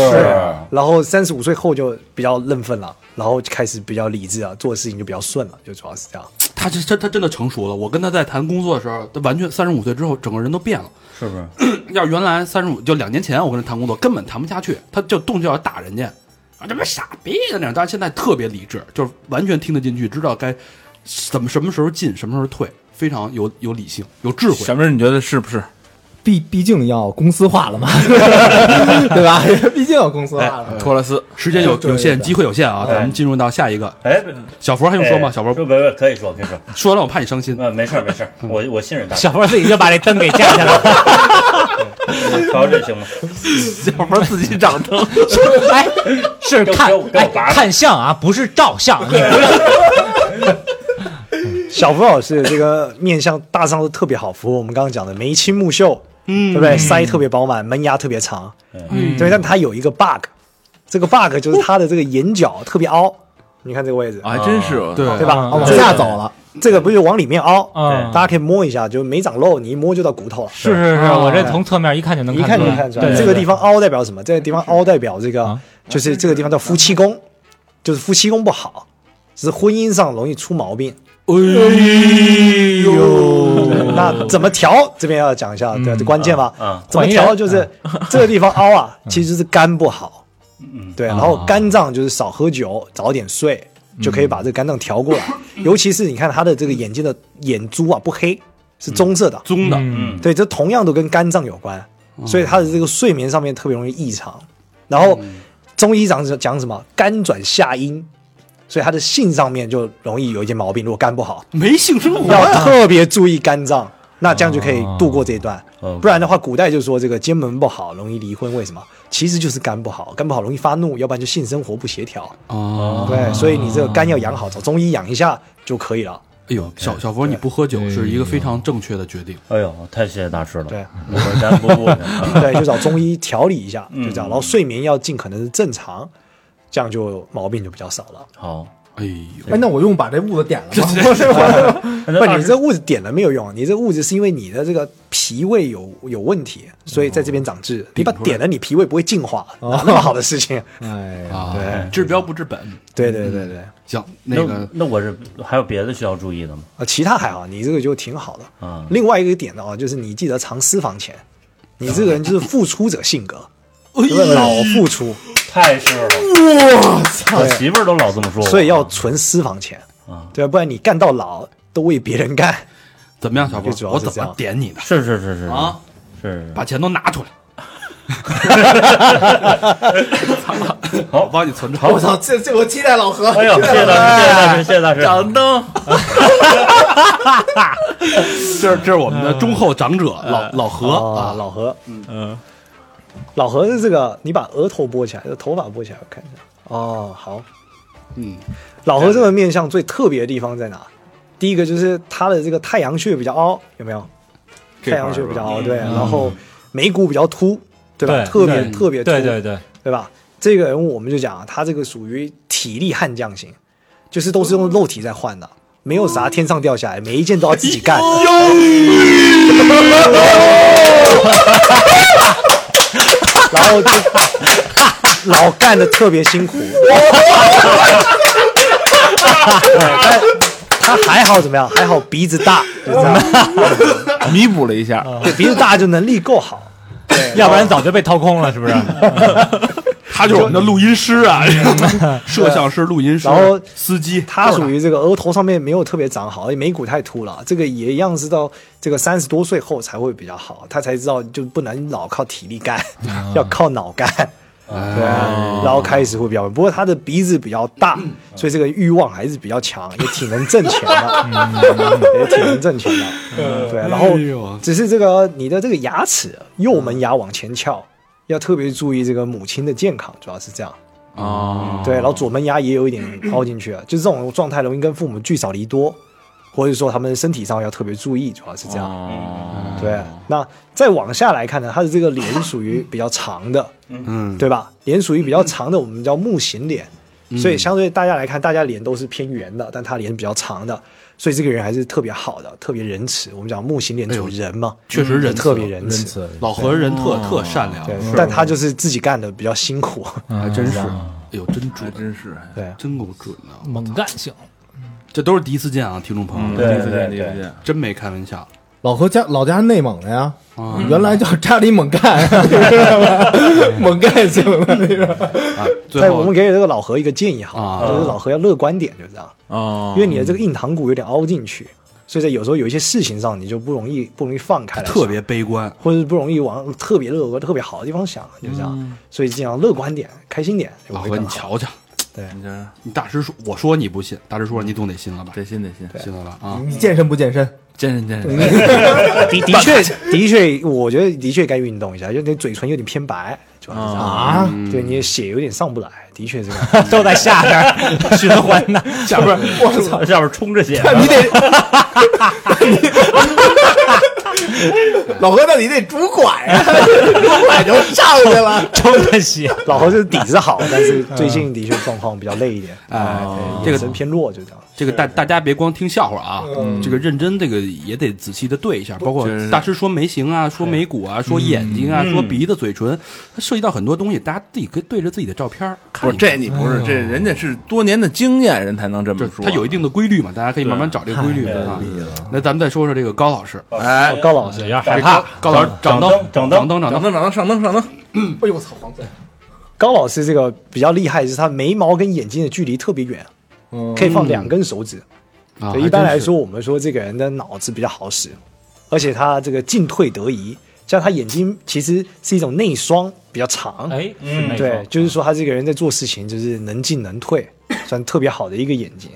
然后三十五岁后就比较认份了，然后开始比较理智啊，做事情就比较顺了，就主要是这样。他这他他真的成熟了。我跟他在谈工作的时候，他完全三十五岁之后，整个人都变了。是不是？[CLEARS THROAT] 要原来三十五，就两年前我跟他谈工作，根本谈不下去，他就动就要打人家，啊，这不傻逼的那样。但是现在特别理智，就是完全听得进去，知道该怎么什么时候进，什么时候退，非常有有理性，有智慧。小明，你觉得是不是？毕毕竟要公司化了嘛，[LAUGHS] 对吧？[LAUGHS] 毕竟要公司化了。托勒斯，时间有有限，机会有限啊，咱们进入到下一个。哎，小佛还用说吗？小佛不不不可以说可以说，说了，我怕你伤心。嗯，没事儿没事儿，我我信任他。小佛自己就把这灯给架下来了。[LAUGHS] 瞧这行吗？小佛自己掌灯，哎，是看哎看相啊，不是照相。你不要小福老师这个面相大上都特别好，符合我们刚刚讲的眉清目秀，嗯，对不对？腮特别饱满，门牙特别长，嗯。对。但它有一个 bug，这个 bug 就是它的这个眼角特别凹，你看这个位置，啊还真是哦。对。对吧？啊，往下走了，这个不就往里面凹，嗯。大家可以摸一下，就没长肉，你一摸就到骨头了。是是是，我这从侧面一看就能一看就出来。看出来，对这个地方凹代表什么？这个地方凹代表这个啊，就是这个地方叫夫妻宫，就是夫妻宫不好，只是婚姻上容易出毛病。哎呦，那怎么调？这边要讲一下，对，这关键吧。啊，怎么调？就是 [LAUGHS] 这个地方凹啊，其实是肝不好，嗯，对，然后肝脏就是少喝酒，早点睡，就可以把这个肝脏调过来。尤其是你看他的这个眼睛的眼珠啊不黑，是棕色的，棕的，嗯，嗯，对，这同样都跟肝脏有关，所以他的这个睡眠上面特别容易异常。然后中医讲讲什么肝转下阴，所以他的性上面就容易有一些毛病。如果肝不好，没性生活要特别注意肝脏，那这样就可以度过这一段。哦不然的话，古代就说这个肩门不好，容易离婚。为什么？其实就是肝不好，肝不好容易发怒，要不然就性生活不协调。哦。对，所以你这个肝要养好，找中医养一下就可以了。哎呦，小小佛，你不喝酒是一个非常正确的决定。哎呦，太谢谢大师了。对，一会儿咱不不。[LAUGHS] 对，就找中医调理一下，嗯就这样。然后睡眠要尽可能是正常，这样就毛病就比较少了。好，哎呦，哎，那我用把这痦子点了吗？[LAUGHS] 不是，[LAUGHS] 你这痦子点了没有用，你这痦子是因为你的这个脾胃有有问题，所以在这边长痣。你把点了，你脾胃不会净化，哪那么好的事情？哎对治标不治本。对对对对，行，那个那我是还有别的需要注意的吗？啊，其他还好，你这个就挺好的。啊，另外一个点呢，啊就是你记得藏私房钱，你这个人就是付出者性格，老付出，太是了，我操！我媳妇儿都老这么说，所以要存私房钱啊，对吧？不然你干到老都为别人干。怎么样，小波我怎么点你的是是是是啊？是把钱都拿出来。好，[LAUGHS] 我帮你存着。我操，这这我期待老何。哎呦，谢谢大师，谢谢大师，谢谢大师。掌灯，[LAUGHS] 这是这是我们的忠厚长者老老何哦啊，老何，嗯，老何是这个，你把额头拨起来，这头发拨起来，我看一下。哦，好，嗯，老何这个面相最特别的地方在哪？第一个就是他的这个太阳穴比较凹，有没有？太阳穴比较凹，对，然后眉骨比较凸，对吧？对特别特别凸，对对对，对吧？这个人物我们就讲啊，他这个属于体力悍将型，就是都是用肉体在换的，没有啥天上掉下来，每一件都要自己干。然后就 [LAUGHS] 老干的特别辛苦。对但他还好怎么样？还好鼻子大，就这样。[LAUGHS] 弥补了一下，对，鼻子大就能力够好。对，要不然早就被掏空了，是不是？他就是我们的录音师啊，[LAUGHS] 摄像师、录音师，然后司机，他属于这个额头上面没有特别长好，眉骨太凸了，这个也一样是到这个三十多岁后才会比较好，他才知道就不能老靠体力干，[LAUGHS] 要靠脑干。对，啊然后开始会比较，不过他的鼻子比较大，所以这个欲望还是比较强，也挺能挣钱的，[LAUGHS] 也挺能挣钱的。对，然后只是这个你的这个牙齿右门牙往前翘，要特别注意这个母亲的健康，主要是这样。啊，对，然后左门牙也有一点凹进去了，[LAUGHS] 就是这种状态容易跟父母聚少离多，或者说他们身体上要特别注意，主要是这样。哦，对，那再往下来看呢，他的这个脸属于比较长的，嗯，对吧？脸属于比较长的，我们叫木型脸，所以相对大家来看，大家脸都是偏圆的，但他脸比较长的，所以这个人还是特别好的，特别仁慈。我们讲木型脸属于人嘛，确实人特别仁慈。老何人特特善良，对，但他就是自己干的比较辛苦。还 [LAUGHS] 真是，哎呦，真准，真是，对，真够准的。猛干型，这都是第一次见啊，听众朋友。们，对第一次见，第一次见，真没开玩笑老何家老家是内蒙的呀，啊原来叫扎里猛干，[LAUGHS] 猛干型的那个。啊！最但我后们给这个老何一个建议哈，啊就是老何要乐观点，就是这样。哦，因为你的这个印堂骨有点凹进去，所以在有时候有一些事情上，你就不容易不容易放开来想，特别悲观，或者是不容易往特别乐观、特别好的地方想，就这样。所以尽量乐观点、开心点，老何。你瞧瞧，你这你大师说我说你不信，大师说你总得信了吧？得信得信，信了吧？啊，你健身不健身？健身健身，的 [LAUGHS] 的确的确，[LAUGHS] [LAUGHS] 我觉得的确该运动一下，就你嘴唇有点偏白，主要是这样。啊，对，你的血有点上不来，的确这样。都在下边循环呢。下边我操！下边冲着血，你得，老何，那你得拄拐啊，拄拐就上去了。冲着血，老何是底子好，但是最近的确状况比较累一点，哎，这个眼神偏弱，就这样。这个大大家别光听笑话啊，嗯这个认真这个也得仔细的对一下，包括大师说眉形啊，说眉骨啊，说眼睛啊，嗯说鼻子、嘴唇，它涉及到很多东西，大家自己可以对着自己的照片不是。这你不是这人家是多年的经验人才能这么说，它有一定的规律嘛，大家可以慢慢找这个规律啊。那咱们再说说这个高老师，哎，高老师有点害怕。高老师掌灯，掌灯掌灯，掌灯，上灯上灯上灯，哎呦我操，黄嘴！高老师这个比较厉害，是他眉毛跟眼睛的距离特别远，可以放两根手指。一般来，说，我们说这个人的脑子比较好使，而且他这个进退得宜。像他眼睛其实是一种内双，比较长。哎，嗯对，就是说他这个人在做事情就是能进能退，算特别好的一个眼睛。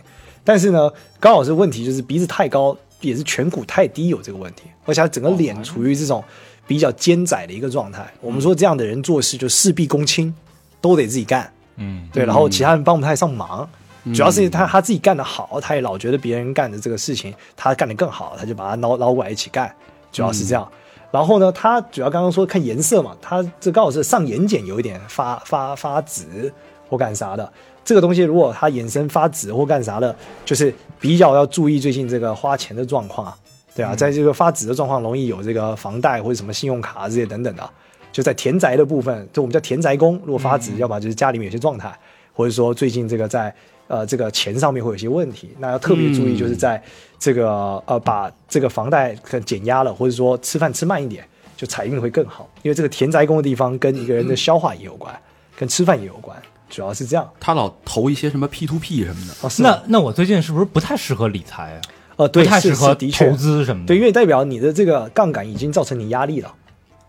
但是呢，刚好是问题就是鼻子太高，也是颧骨太低有这个问题，而且他整个脸处于这种比较尖窄的一个状态。我们说这样的人做事就事必躬亲，都得自己干。嗯，对，然后其他人帮不太上忙。主要是他他自己干得好，他也老觉得别人干的这个事情他干得更好，他就把它捞捞过来一起干，主要是这样。然后呢，他主要刚刚说看颜色嘛，他这刚好是上眼睑有一点发发发紫，或或干啥的。这个东西如果它眼神发紫或干啥的，就是比较要注意最近这个花钱的状况啊，对啊，在这个发紫的状况容易有这个房贷或者什么信用卡这些等等的。就在田宅的部分，就我们叫田宅宫，如果发紫，要么就是家里面有些状态，或者说最近这个在呃这个钱上面会有些问题，那要特别注意，就是在这个呃把这个房贷可减压了，或者说吃饭吃慢一点，就财运会更好。因为这个田宅宫的地方跟一个人的消化也有关，跟吃饭也有关，主要是这样。他老投一些什么 P to P 什么的，哦，是那那我最近是不是不太适合理财啊？呃对，不太适合的确投资什么的。对，因为代表你的这个杠杆已经造成你压力了，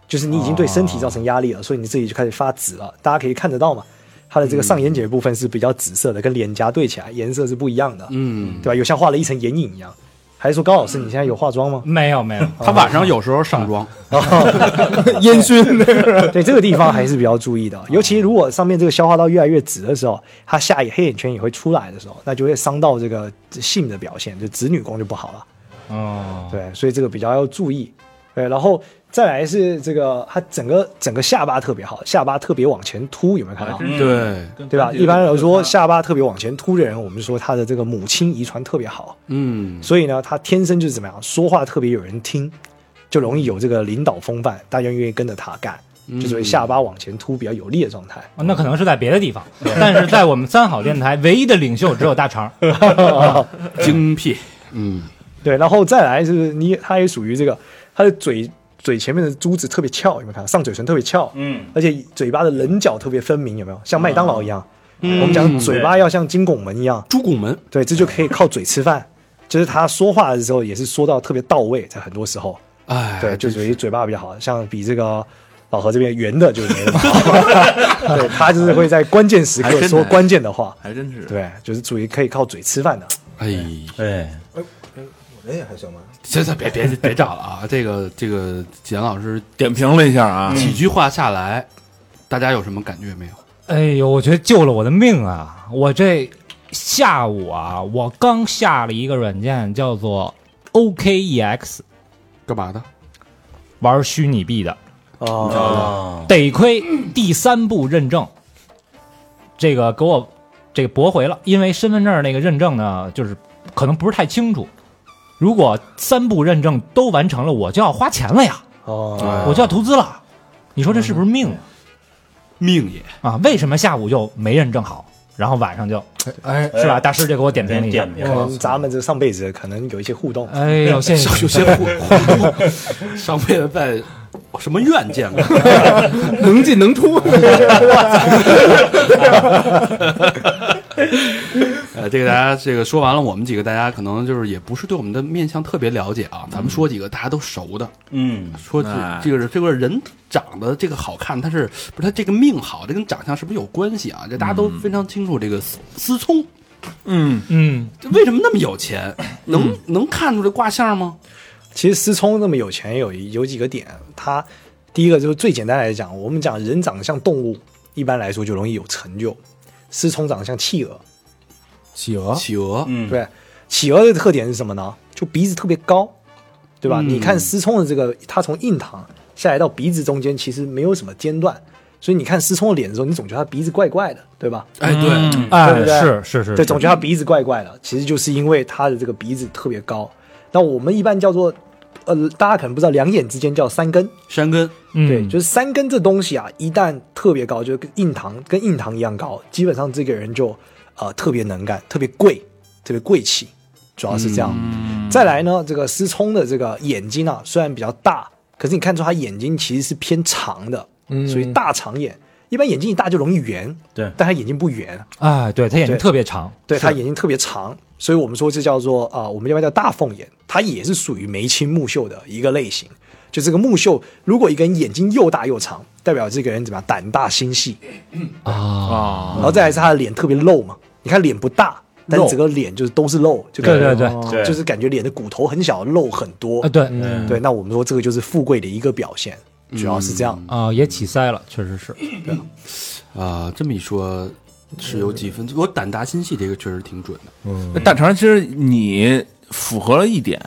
就是你已经对身体造成压力了，所以你自己就开始发紫了。大家可以看得到嘛，它的这个上眼睑部分是比较紫色的，跟脸颊对起来颜色是不一样的，嗯，对吧？有像画了一层眼影一样。还是说高老师你现在有化妆吗？没有没有，他晚上有时候上妆，烟熏，[LAUGHS] 对这个地方还是比较注意的，尤其如果上面这个消化道越来越紫的时候，它下眼黑眼圈也会出来的时候，那就会伤到这个性的表现，就子女宫就不好了。哦，对，所以这个比较要注意。对，然后再来是这个，他整个整个下巴特别好，下巴特别往前凸，有没有看到？对，对吧？一般来说，下巴特别往前凸的人，我们说他的这个母亲遗传特别好，嗯，所以呢，他天生就是怎么样，说话特别有人听，就容易有这个领导风范，大家愿意跟着他干，就所以下巴往前凸比较有力的状态。哦那可能是在别的地方，但是在我们三好电台，唯一的领袖只有大肠。[LAUGHS] 精辟，嗯，对，然后再来就是你，他也属于这个，他的嘴嘴前面的珠子特别翘，有没有看到？上嘴唇特别翘，嗯，而且嘴巴的棱角特别分明，有没有？像麦当劳一样，嗯我们讲嘴巴要像金拱门一样，猪拱门，对，这就可以靠嘴吃饭。就是他说话的时候也是说到特别到位，在很多时候，哎，对，就属于嘴巴比较好，像比这个老何这边圆的就是没那么好，[LAUGHS] 对他就是会在关键时刻说关键的话，还真是。对，就是属于可以靠嘴吃饭的。哎，哎，我这也还行吧。行行，别别别找了啊！这个这个简老师点评了一下啊，几句话下来，大家有什么感觉没有？哎呦，我觉得救了我的命啊！我这下午啊，我刚下了一个软件，叫做 OKEX，干嘛的？玩虚拟币的，哦，啊，得亏第三步认证，这个给我这个驳回了，因为身份证那个认证呢，就是可能不是太清楚。如果三步认证都完成了，我就要花钱了呀，哦，我就要投资了。你说这是不是命啊？命也啊，为什么下午就没认证好，然后晚上就哎，是吧？大师就给我点评了一下点。评可能咱们这上辈子可能有一些互动。哎呦，谢谢。有些 [LAUGHS] 互互动，[LAUGHS] 上辈子在什么院见过？[LAUGHS] 能进能出。呃，这个大家这个说完了，我们几个大家可能就是也不是对我们的面相特别了解啊。咱们说几个大家都熟的，嗯，说这哎这个这个人长得这个好看，他是不是他这个命好，这跟长相是不是有关系啊？这大家都非常清楚。这个思思聪嗯，嗯，这为什么那么有钱？能能看出这卦象吗？其实思聪那么有钱有有几个点，他第一个就是最简单来讲，我们讲人长得像动物，一般来说就容易有成就。思聪长得像企鹅，企鹅，企鹅，嗯，对，企鹅的特点是什么呢？就鼻子特别高，对吧？嗯你看思聪的这个，他从印堂下来到鼻子中间，其实没有什么间断，所以你看思聪的脸的时候，你总觉得他鼻子怪怪的，对吧？哎，对，对哎不，对是是是，对，总觉得他鼻子怪怪的，其实就是因为他的这个鼻子特别高。那我们一般叫做，呃，大家可能不知道，两眼之间叫三根。三根，嗯对，就是三根这东西啊，一旦特别高，就跟印堂跟印堂一样高，基本上这个人就呃特别能干，特别贵，特别贵气，主要是这样。再来呢，这个思聪的这个眼睛啊，虽然比较大，可是你看出他眼睛其实是偏长的，嗯属于大长眼。一般眼睛一大就容易圆，对但他眼睛不圆，啊，对他眼睛特别长，对他眼睛特别长，所以我们说这叫做啊、我们一般叫大凤眼，它也是属于眉清目秀的一个类型。就这个木秀，如果一个人眼睛又大又长，代表这个人怎么样？胆大心细，啊，啊然后再来是他的脸特别露嘛。你看脸不大，但整个脸就是都是肉，就对对对对就是感觉脸的骨头很小，肉很多。啊对嗯对，那我们说这个就是富贵的一个表现，主要是这样。啊，也起腮了，确实是。啊，这么一说，是有几分。我胆大心细，这个确实挺准的。那大肠，其实你符合了一点，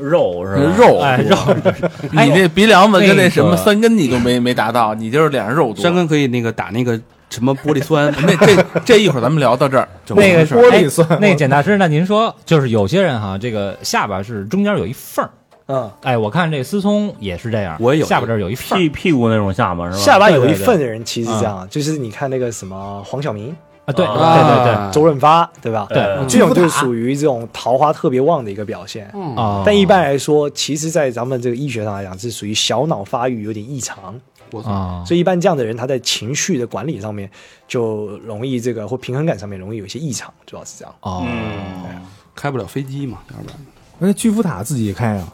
肉是吧？肉哎，肉，[LAUGHS] 你那鼻梁子跟那什么那个三根你都没没达到，你就是脸上肉多。山根可以那个打那个什么玻璃酸，[LAUGHS] 那这这一会儿咱们聊到这儿，就那个玻璃酸哎那个简大师，那您说，就是有些人哈，这个下巴是中间有一缝儿，嗯，哎，我看这思聪也是这样，我也有下巴这儿有一屁屁股那种下巴是吧？下巴有一份的人其实是这样，就是你看那个什么黄晓明、啊，对啊。对对对，周润发，对吧？对。呃这种就是属于这种桃花特别旺的一个表现。嗯。啊，但一般来说，其实，在咱们这个医学上来讲，是属于小脑发育有点异常，啊，所以一般这样的人，他在情绪的管理上面就容易这个或平衡感上面容易有一些异常，主要是这样。哦，嗯，开不了飞机嘛，要不然。那巨幅塔自己开啊，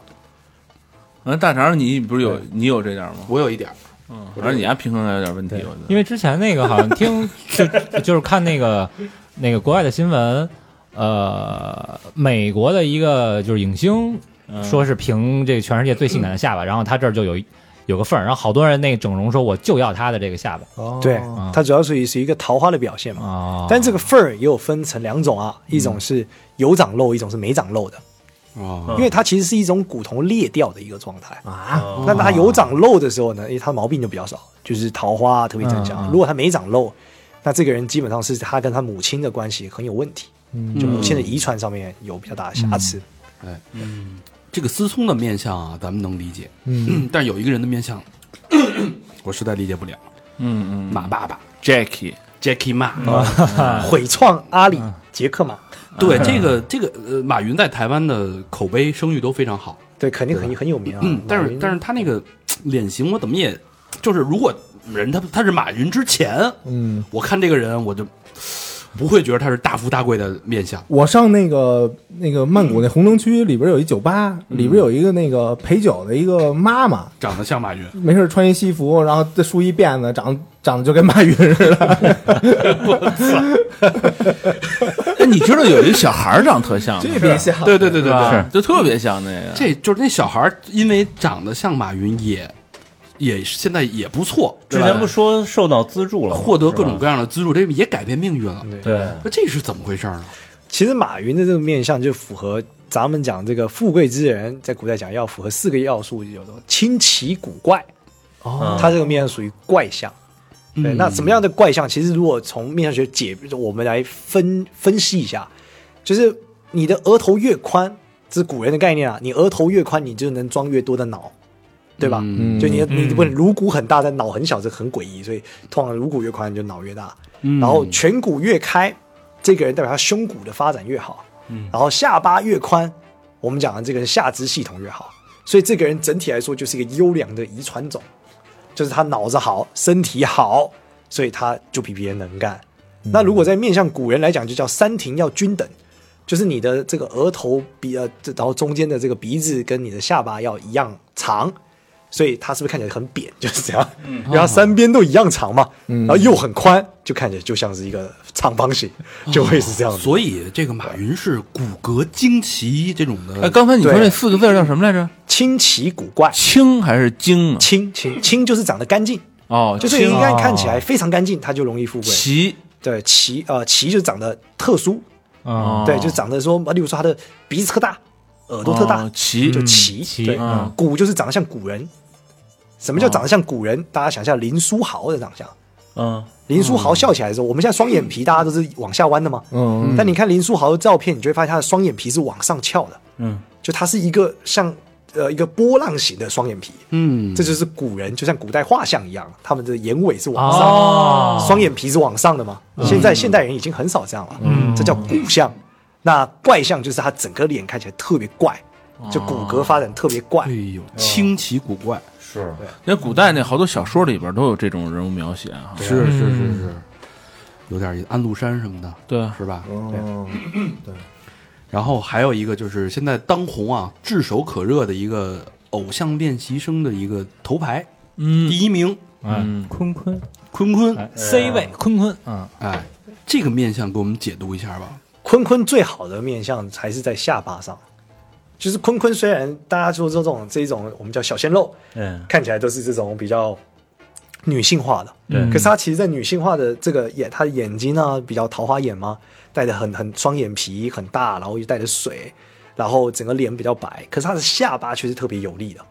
那，大肠你不是有你有这点吗？我有一点儿，嗯，反正你还平衡有点问题，我觉得。因为之前那个好像听就就是看那个那个国外的新闻，呃，美国的一个就是影星说是评这个全世界最性感的下巴，然后他这儿就有一有个缝儿，然后好多人那个整容说我就要他的这个下巴哦对，它主要属于是一个桃花的表现嘛。哦，但这个缝儿也有分成两种啊，一种是有长肉，一种是没长肉的，哦，因为它其实是一种骨头裂掉的一个状态。啊，那它有长肉的时候呢，因为它毛病就比较少，就是桃花特别正常。如果它没长肉，那这个人基本上是他跟他母亲的关系很有问题，嗯。就母亲的遗传上面有比较大的瑕疵。哎，嗯这个思聪的面相啊，咱们能理解，嗯，[CLEARS THROAT] 但有一个人的面相，[CLEARS THROAT] 我实在理解不了，嗯嗯。马爸爸，Jackie，Jackie Ma，[LAUGHS] 毁创阿里杰克马，对这个这个呃，马云在台湾的口碑声誉都非常好，对，肯定很很有名啊。嗯，但是但是他那个脸型我怎么也，就是如果人他他是马云之前，嗯，我看这个人我就不会觉得他是大富大贵的面相，我上那个那个曼谷那红灯区里边有一酒吧，里边有一个那个陪酒的一个妈妈，长得像马云，没事穿一西服，然后再梳一辫子，长长得就跟马云似的。[LAUGHS] [LAUGHS] 哎，你知道有一个小孩儿长特像吗？这别像，对对对对对，是，就特别像那个。这就是那小孩儿，因为长得像马云也，也现在也不错，之前不说受到资助了，获得各种各样的资助，这也改变命运了。对，那这是怎么回事呢？其实马云的这个面相就符合咱们讲这个富贵之人，在古代讲要符合四个要素，有的清奇古怪。哦他这个面相属于怪相。对，嗯那什么样的怪象？其实如果从面相学解，我们来分分析一下，就是你的额头越宽，这是古人的概念啊，你额头越宽，你就能装越多的脑，对吧？嗯就你的你不能颅骨很大，但脑很小，这很诡异。所以通常颅骨越宽，你就脑越大。嗯然后颧骨越开，这个人代表他胸骨的发展越好。嗯然后下巴越宽，我们讲的这个下肢系统越好。所以这个人整体来说就是一个优良的遗传种，就是他脑子好，身体好，所以他就比别人能干。那如果在面向古人来讲，就叫三庭要均等，就是你的这个额头鼻呃，然后中间的这个鼻子跟你的下巴要一样长，所以他是不是看起来很扁？就是这样，因为它三边都一样长嘛，然后又很宽，就看起来就像是一个长方形，就会是这样子。所以这个马云是骨骼惊奇这种哎，的，刚才你说那四个字叫什么来着？清奇古怪，清还是精啊？清清清就是长得干净，哦，就是应该看起来非常干净，它就容易富贵。奇对，奇呃奇就长得特殊，啊，对，就长得说，例如说他的鼻子特大，耳朵特大，哦奇就奇。奇对，嗯古就是长得像古人。什么叫长得像古人？大家想象林书豪的长相。嗯，林书豪笑起来的时候，我们现在双眼皮大家都是往下弯的嘛，嗯，但你看林书豪的照片，你就会发现他的双眼皮是往上翘的，嗯，就他是一个像呃一个波浪形的双眼皮，嗯，这就是古人，就像古代画像一样，他们的眼尾是往上，哦。双眼皮是往上的嘛。现在现代人已经很少这样了，嗯。这叫古相。那怪相就是他整个脸看起来特别怪，就骨骼发展特别怪。哎。呦，清奇古怪，是。那古代那好多小说里边都有这种人物描写啊。是是是是，有点安禄山什么的，对，是吧？对，然后还有一个就是现在当红啊、炙手可热的一个偶像练习生的一个头牌，嗯。第一名。嗯，坤坤。坤坤，哎 C 位坤坤，嗯，哎，这个面相给我们解读一下吧。坤坤最好的面相还是在下巴上，就是坤坤虽然大家说这种这一种我们叫小鲜肉，嗯，看起来都是这种比较女性化的，对。可是他其实，在女性化的这个眼，他的眼睛呢比较桃花眼嘛，戴的很很双眼皮很大，然后又带着水，然后整个脸比较白，可是他的下巴却是特别有力的，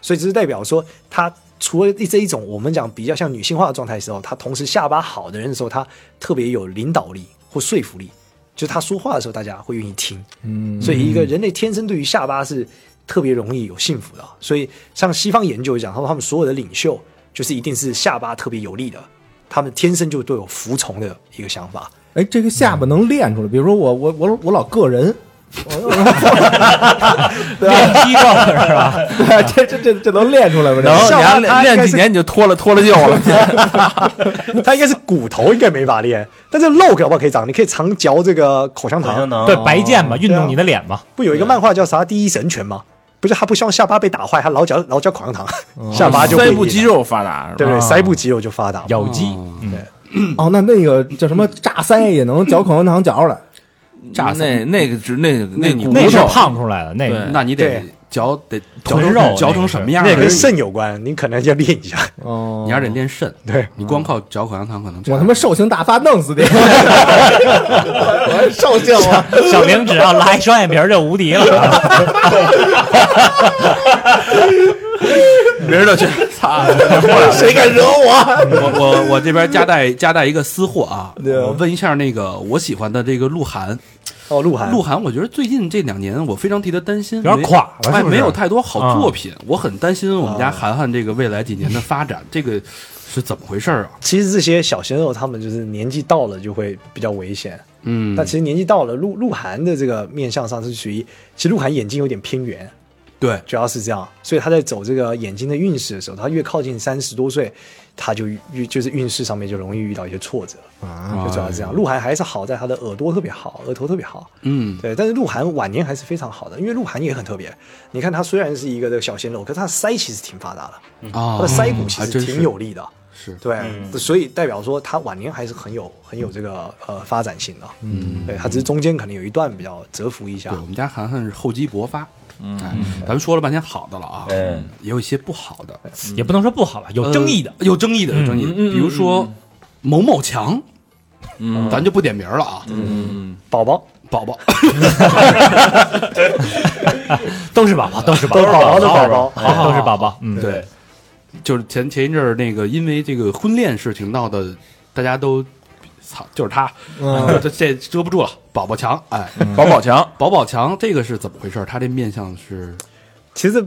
所以这是代表说他除了这一种我们讲比较像女性化的状态的时候，他同时下巴好的人的时候，他特别有领导力或说服力，就是他说话的时候，大家会愿意听。嗯，所以一个人类天生对于下巴是特别容易有幸福的。所以像西方研究讲，他们他们所有的领袖就是一定是下巴特别有力的，他们天生就都有服从的一个想法。哎，这个下巴能练出来？比如说我我我我老个人，[LAUGHS] 练肌肉是吧？对，这这这这能练出来吗？这然后你下巴还练练几年你就脱了脱了臼了，[LAUGHS] 他应该是骨头应该没法练，但是肉搞不好可以长，你可以常嚼这个口香糖。对，白剑嘛，运动你的脸嘛。不有一个漫画叫啥《第一神拳》吗？不是他不希望下巴被打坏，他老嚼老嚼口香糖，下巴就腮部肌，肉发达，是吧对不对？腮部肌肉就发达。咬肌，哦，那那个叫什么榨腮也能嚼口香糖嚼出来。炸那那个是那那你骨那是头胖出来的，那对个那你得对嚼得嚼成纯肉嚼成什么样儿？那跟肾有关，你可能要练一下。哦，[LAUGHS] 你还得练肾。对你光靠嚼口香糖可能我他妈兽性大发，弄死你！[LAUGHS] 我兽性啊！小明只要拉一双眼皮儿就无敌了。[LAUGHS] [LAUGHS] 明儿就去，[LAUGHS] 操！[LAUGHS] 谁敢惹我？我我我这边夹带夹带一个私货啊，我问一下那个我喜欢的这个鹿晗，哦，鹿晗，鹿晗，我觉得最近这两年我非常替他担心，有点垮了没哎，没有太多好作品，我很担心我们家涵涵这个未来几年的发展，这个是怎么回事啊？其实这些小鲜肉他们就是年纪到了就会比较危险。嗯，但其实年纪到了，鹿鹿晗的这个面相上是属于，其实鹿晗眼睛有点偏圆，对，主要是这样，所以他在走这个眼睛的运势的时候，他越靠近三十多岁，他就越就是运势上面就容易遇到一些挫折，啊，就主要是这样。鹿晗还是好在他的耳朵特别好，额头特别好，嗯，对，但是鹿晗晚年还是非常好的，因为鹿晗也很特别。你看他虽然是一个这个小鲜肉，可是他的腮其实挺发达的，啊他的腮骨其实挺有力的。是，对，嗯所以代表说他晚年还是很有很有这个呃发展性的。嗯，对他只是中间可能有一段比较蛰伏一下对，。我们家涵涵是厚积薄发。嗯，哎，咱们说了半天好的了啊，嗯。也有一些不好的，也不能说不好吧，有争议的。呃有争议的，有争议的，比如说某某强，嗯。咱就不点名了啊，嗯，宝宝。宝宝，[LAUGHS] 都是宝宝，都是宝宝。都是宝宝都是宝宝。嗯，对，就是前前一阵儿那个因为这个婚恋事情闹的，大家都操，就是他，嗯这这遮不住了，宝宝强，哎，宝宝强，宝宝强这个是怎么回事？他这面相是其实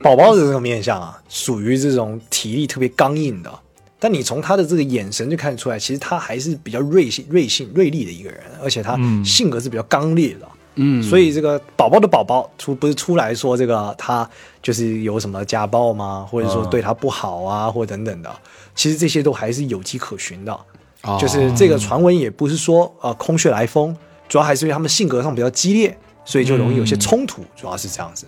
宝宝的这个面相啊，属于这种体力特别刚硬的。但你从他的这个眼神就看得出来，其实他还是比较锐性、锐性、锐利的一个人，而且他嗯性格是比较刚烈的。嗯，所以这个宝宝的宝宝出不是出来说这个他就是有什么家暴吗？或者说对他不好啊，或等等的，其实这些都还是有迹可循的。哦就是这个传闻也不是说呃空穴来风，主要还是因为他们性格上比较激烈，所以就容易有些冲突，主要是这样子。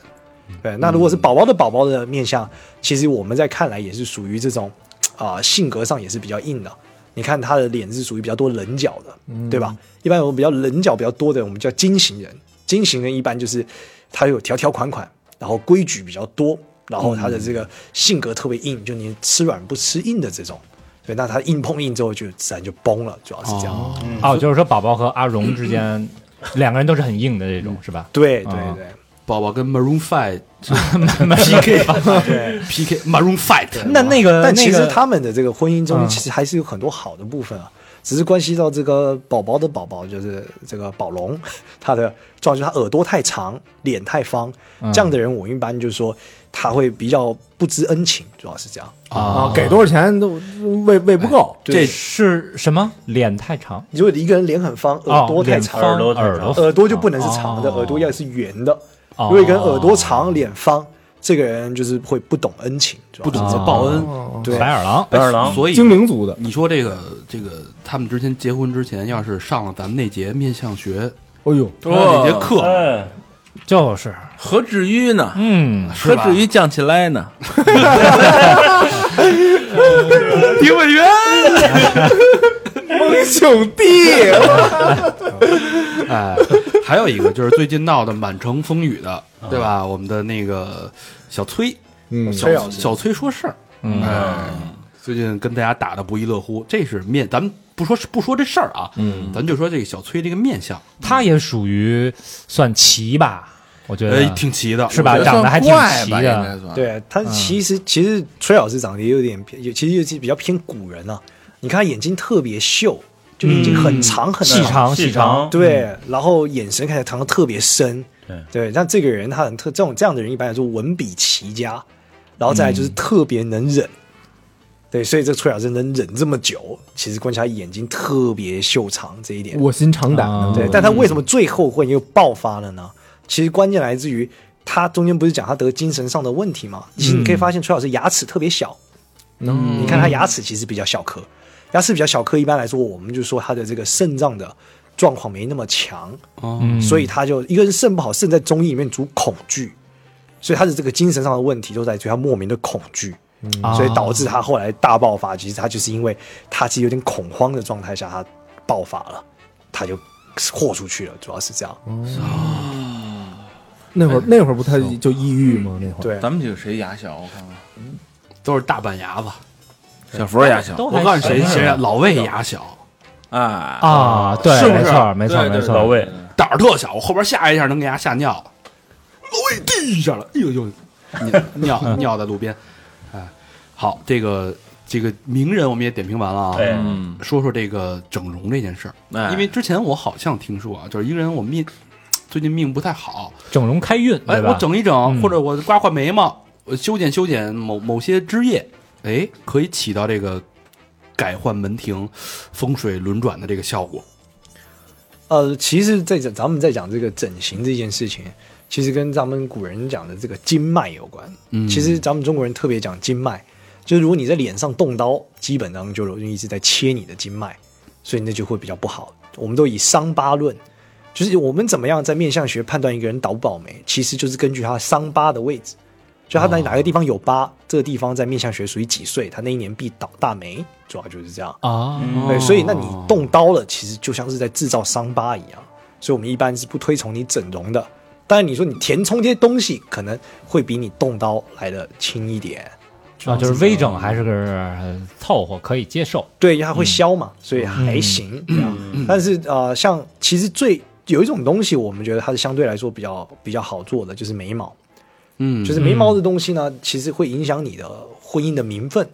对，那如果是宝宝的宝宝的面相，其实我们在看来也是属于这种啊、性格上也是比较硬的。你看他的脸是属于比较多棱角的，对吧？一般我们比较棱角比较多的，我们叫金型人。金型人一般就是他有条条款款，然后规矩比较多，然后他的这个性格特别硬，就你吃软不吃硬的这种。对，那他硬碰硬之后就自然就崩了，主要是这样。哦。哦，就是说宝宝和阿荣之间 [LAUGHS] 两个人都是很硬的这种，是吧？对对啊对。宝宝跟 Maroon Five PK，PK [LAUGHS] Maroon Fight，[LAUGHS] 那那个但其实他们的这个婚姻中，嗯。其实还是有很多好的部分啊，只是关系到这个宝宝的宝宝，就是这个宝龙，他的状况就是他耳朵太长，脸太方，嗯。这样的人我一般就是说他会比较不知恩情，主要是这样。啊，给多少钱都喂喂不够。这是什么？脸太长，如果一个人脸很方，哦耳朵太长，耳朵太耳朵。耳朵就不能是长的，哦。耳朵要是圆的。哦。如果一个人耳朵长，脸方，这个人就是会不懂恩情，不懂得报恩。哦。对白眼狼。白眼狼。所以精灵族的，你说这个这个，他们之前结婚之前，要是上了咱们那节面相学哎呦，那节课，哎，就是，何至于呢？嗯，何至于降起来呢？评委员，蒙兄弟，[LAUGHS] 哎，还有一个就是最近闹得满城风雨的，对吧？我们的那个小崔，嗯，小小崔说事儿，嗯。哎，最近跟大家打的不亦乐乎，这是面，咱们不说不说这事儿啊，嗯，咱就说这个小崔这个面相，他也属于算奇吧，我觉得呃，挺齐的，是吧？长得还挺齐的，对他其实、其实崔老师长得也有点偏，有其实有比较偏古人啊。你看他眼睛特别秀，就眼睛很长很细长细长，对，然后眼神看起来藏得特别深，对。对。但这个人他很特，这种这样的人一般来说文笔奇佳，然后再来就是特别能忍，对，所以这崔老师能忍这么久，其实关键他眼睛特别秀长这一点。卧薪尝胆对，但他为什么最后会又爆发了呢？其实关键来自于他中间不是讲他得精神上的问题吗？其实你可以发现崔老师牙齿特别小，嗯你看他牙齿其实比较小颗，牙齿比较小颗，一般来说我们就说他的这个肾脏的状况没那么强，所以他就一个人肾不好，肾在中医里面主恐惧，所以他的这个精神上的问题都在于他莫名的恐惧，啊所以导致他后来大爆发。其实他就是因为他其实有点恐慌的状态下，他爆发了，他就豁出去了，主要是这样。那会儿那会儿不他就抑郁吗？那会儿对，咱们几个谁牙小？我看看，都是大板牙子。小佛牙小，我告诉你谁谁啊？老魏牙小，哎啊，对，是不是没错，没错，没错，老魏胆儿特小，我后边吓一下能给牙吓尿了。老魏滴一下了，哎呦呦，[LAUGHS] 尿尿尿在路边。哎，好，这个这个名人我们也点评完了啊。哎嗯，说说这个整容这件事儿，哎因为之前我好像听说啊，就是一个人我命最近命不太好，整容开运，哎？我整一整，嗯或者我刮刮眉毛，我修剪修剪某某些枝叶，哎，可以起到这个改换门庭、风水轮转的这个效果。呃，其实在讲咱们在讲这个整形这件事情，其实跟咱们古人讲的这个经脉有关。嗯其实咱们中国人特别讲经脉，就是如果你在脸上动刀，基本上就容易是在切你的经脉，所以那就会比较不好。我们都以伤疤论，就是我们怎么样在面相学判断一个人倒不倒霉，其实就是根据他伤疤的位置，就他在哪个地方有疤，这个地方在面相学属于几岁，他那一年必倒大霉，主要就是这样。啊，对，所以那你动刀了，其实就像是在制造伤疤一样，所以我们一般是不推崇你整容的。当然，你说你填充这些东西，可能会比你动刀来的轻一点。啊，就是微整还是个呃凑合可以接受，对，它会消嘛，所以还行。但是呃，像其实最有一种东西，我们觉得它是相对来说比较比较好做的，就是眉毛。嗯，就是眉毛的东西呢，其实会影响你的婚姻的名分。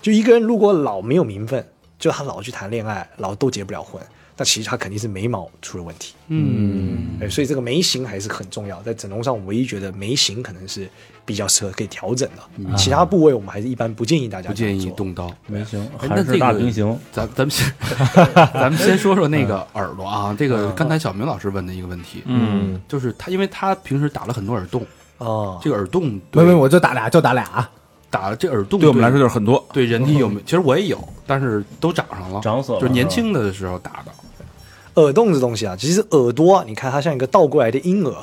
就一个人如果老没有名分，就他老去谈恋爱，老都结不了婚，那其实他肯定是眉毛出了问题。嗯，对，所以这个眉形还是很重要。在整容上，我唯一觉得眉形可能是比较适合可以调整的，其他部位我们还是一般不建议大家不建议。动刀。没行，哎还是那这个大平行。咱咱们先 [LAUGHS] 咱们先说说那个耳朵啊，这个刚才小明老师问的一个问题，嗯，就是他，因为他平时打了很多耳洞，哦，这个耳洞没没，我就打俩，就打俩。打了这耳洞对我们来说就是很多。对人体有没有？[LAUGHS] 其实我也有，但是都长上了，长死了就是年轻的时候打的。耳洞这东西啊，其实耳朵啊，你看它像一个倒过来的婴儿，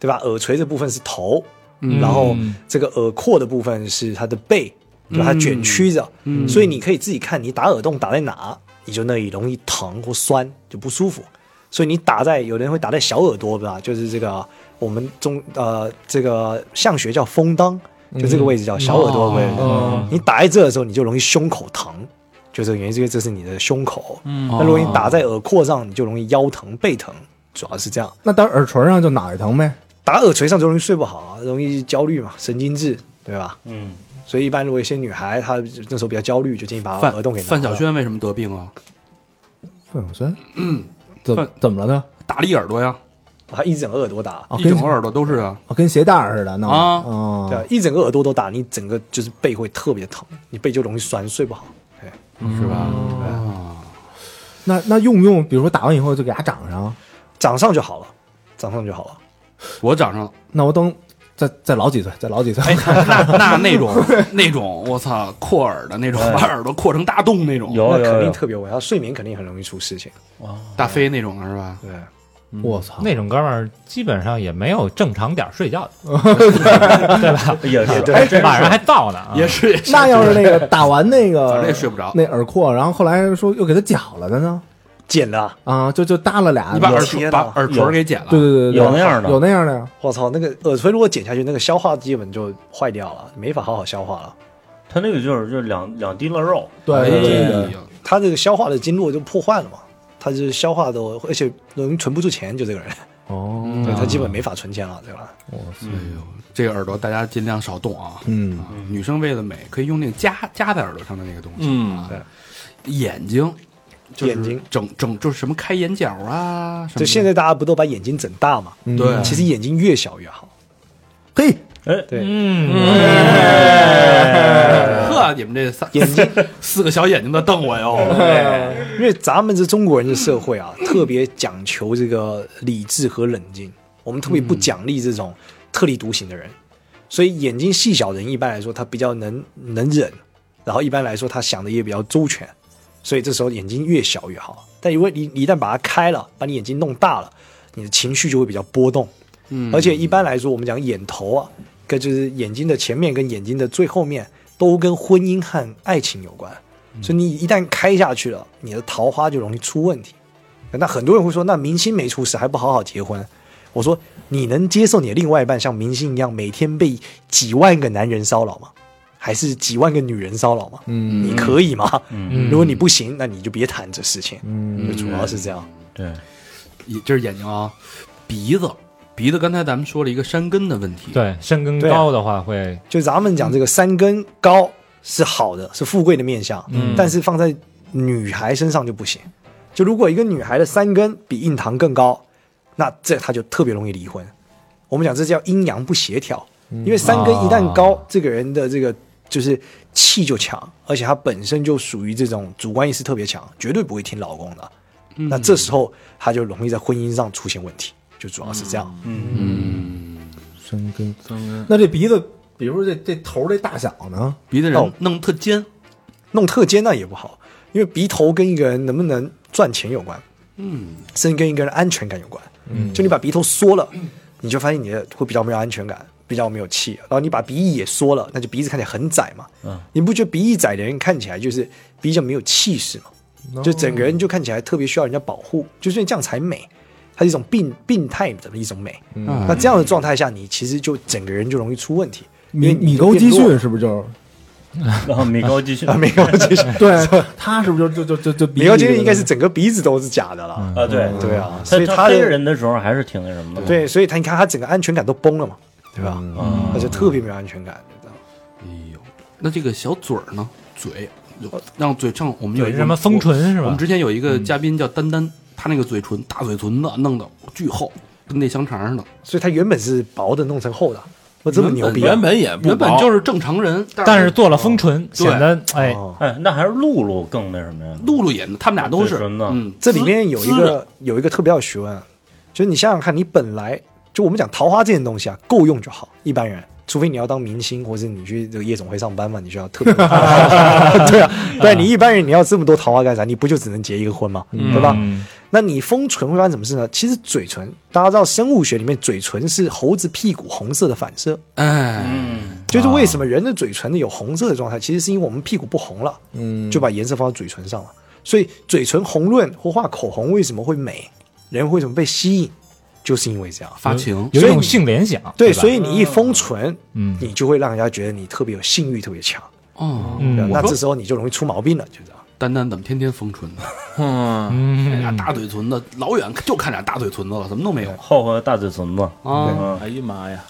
对吧？耳垂这部分是头，嗯然后这个耳廓的部分是它的背，就它卷曲着，嗯所以你可以自己看你打耳洞打在哪，你就那里容易疼或酸，就不舒服。所以你打在有的人会打在小耳朵，对吧？就是这个我们中呃这个相学叫风当，就这个位置叫小耳朵的位置。嗯你打在这的时候，你就容易胸口疼，就这个原因，是因为这是你的胸口。嗯那如果你打在耳廓上，你就容易腰疼、背疼，主要是这样。那打耳垂上就哪儿疼呗。打耳垂上就容易睡不好啊，容易焦虑嘛，神经质，对吧？嗯，所以一般如果一些女孩她那时候比较焦虑，就建议把范耳洞给拿范晓。萱为什么得病啊？范晓萱，嗯，怎范怎么了呢？打了一耳朵呀，她一整个耳朵打，啊，一整个耳朵都是啊。哦跟鞋带儿似的，那啊哦对啊，一整个耳朵都打，你整个就是背会特别疼，你背就容易酸，睡不好。哎，是吧？哦那那用不用？比如说打完以后就给它长上，长上就好了，长上就好了。我长上了，那我等再再老几岁，再老几岁。哎，那 [LAUGHS] 那那种那种，我操，扩耳的那种，把耳朵扩成大洞那种，那肯有有有，定特别危，她睡眠肯定很容易出事情。大飞那种的是吧？对，我操，那种哥们儿基本上也没有正常点儿睡觉的，[LAUGHS] 对吧也是晚上还造呢啊，也是，也是那要是那个 [LAUGHS] 打完那个，反正也睡不着那耳廓，然后后来说又给他绞了的呢？剪的，啊，就就搭了俩，你把耳垂把耳垂给剪了，对对对对，有那样的有那样的呀。我操，那个耳垂如果剪下去，那个消化基本就坏掉了，没法好好消化了。他那个就是就是两两滴了肉，对他这个消化的经络就破坏了嘛，他就是消化的，而且容易存不住钱，就这个人。哦，[LAUGHS] 对他基本没法存钱了，对吧？哎呦，这个耳朵大家尽量少动啊。嗯啊，女生为了美，可以用那个夹夹在耳朵上的那个东西。嗯对，眼睛，就是眼睛。整整就是什么开眼角啊，什么就现在大家不都把眼睛整大嘛？嗯。对。其实眼睛越小越好。嘿，哎，对，嗯。呵，你们这三眼睛四个小眼睛在瞪我哟。因为咱们这中国人的社会啊，特别讲求这个理智和冷静，我们特别不奖励这种特立独行的人，所以眼睛细小的人一般来说他比较能能忍，然后一般来说他想的也比较周全，所以这时候眼睛越小越好。但如果你你一旦把它开了，把你眼睛弄大了，你的情绪就会比较波动，嗯而且一般来说我们讲眼头啊，跟就是眼睛的前面跟眼睛的最后面都跟婚姻和爱情有关。所以你一旦开下去了，你的桃花就容易出问题。那很多人会说，那明星没出事还不好好结婚？我说，你能接受你的另外一半像明星一样每天被几万个男人骚扰吗？还是几万个女人骚扰吗？嗯你可以吗？嗯如果你不行，那你就别谈这事情。嗯就主要是这样。对，也这是眼睛啊，鼻子，鼻子刚才咱们说了一个山根的问题。，对，山根高的话会，就咱们讲这个山根高是好的，是富贵的面相，嗯但是放在女孩身上就不行。就如果一个女孩的三根比印堂更高，那这她就特别容易离婚。我们讲这叫阴阳不协调，因为三根一旦高，这个人的这个就是气就强，而且他本身就属于这种主观意识特别强，绝对不会听老公的。那这时候他就容易在婚姻上出现问题，就主要是这样。深根。三根那这鼻子，比如说这这头儿这大小呢？鼻子人哦弄特尖。弄特尖那也不好，因为鼻头跟一个人能不能赚钱有关，嗯，甚至跟一个人安全感有关。嗯，就你把鼻头缩了，你就发现你的会比较没有安全感，比较没有气。然后你把鼻翼也缩了，那就鼻子看起来很窄嘛。嗯，你不觉得鼻翼窄的人看起来就是比较没有气势嘛？就整个人就看起来特别需要人家保护，就是这样才美。它是一种病病态的一种美。嗯那这样的状态下，你其实就整个人就容易出问题。米米高基就变弱训是不是就是？然后米高继续啊，米高基逊，对，[LAUGHS] 他是不是就就就就 [LAUGHS] 就米高基逊应该是整个鼻子都是假的了。啊，对对啊，所以他的黑人的时候还是挺那什么的，对，所以他你看他整个安全感都崩了嘛，对吧？嗯。而且特别没有安全感，你知道吗？哎呦，那这个小嘴儿呢？嘴有让嘴上，我们有一个什么封唇是吧？我们？之前有一个嘉宾叫丹丹，他那个嘴唇大嘴唇子弄得巨厚，跟那香肠似的。所以他原本是薄的，弄成厚的，我这么牛逼啊！原本也不原本就是正常人，但是做了封唇，对显得哎，哦。哎，那还是露露更那什么呀？露露也，他们俩都是。嗯，这里面有一个有一个特别要学问啊，就是你想想看，你本来就我们讲桃花这件东西啊，够用就好，一般人。除非你要当明星，或者你去这个夜总会上班嘛，你需要特别 [LAUGHS] 对啊，[LAUGHS] 对你一般人你要这么多桃花干啥？你不就只能结一个婚吗？对吧？嗯那你封唇会发生什么事呢？其实嘴唇，大家知道生物学里面嘴唇是猴子屁股红色的反射，嗯，就是为什么人的嘴唇有红色的状态，其实是因为我们屁股不红了，嗯，就把颜色放到嘴唇上了。所以嘴唇红润或画口红为什么会美？人为什么被吸引？就是因为这样。发情，有一种性联想，对，所以你一封唇，嗯。你就会让人家觉得你特别有性欲，特别强。哦，嗯。那这时候你就容易出毛病了，就这样。丹丹怎么天天封唇呢？[LAUGHS] 嗯，俩嗯，大嘴唇子，老远就看俩大嘴唇子了，什么都没有。厚厚的大嘴唇子，啊嗯，哎呀妈呀，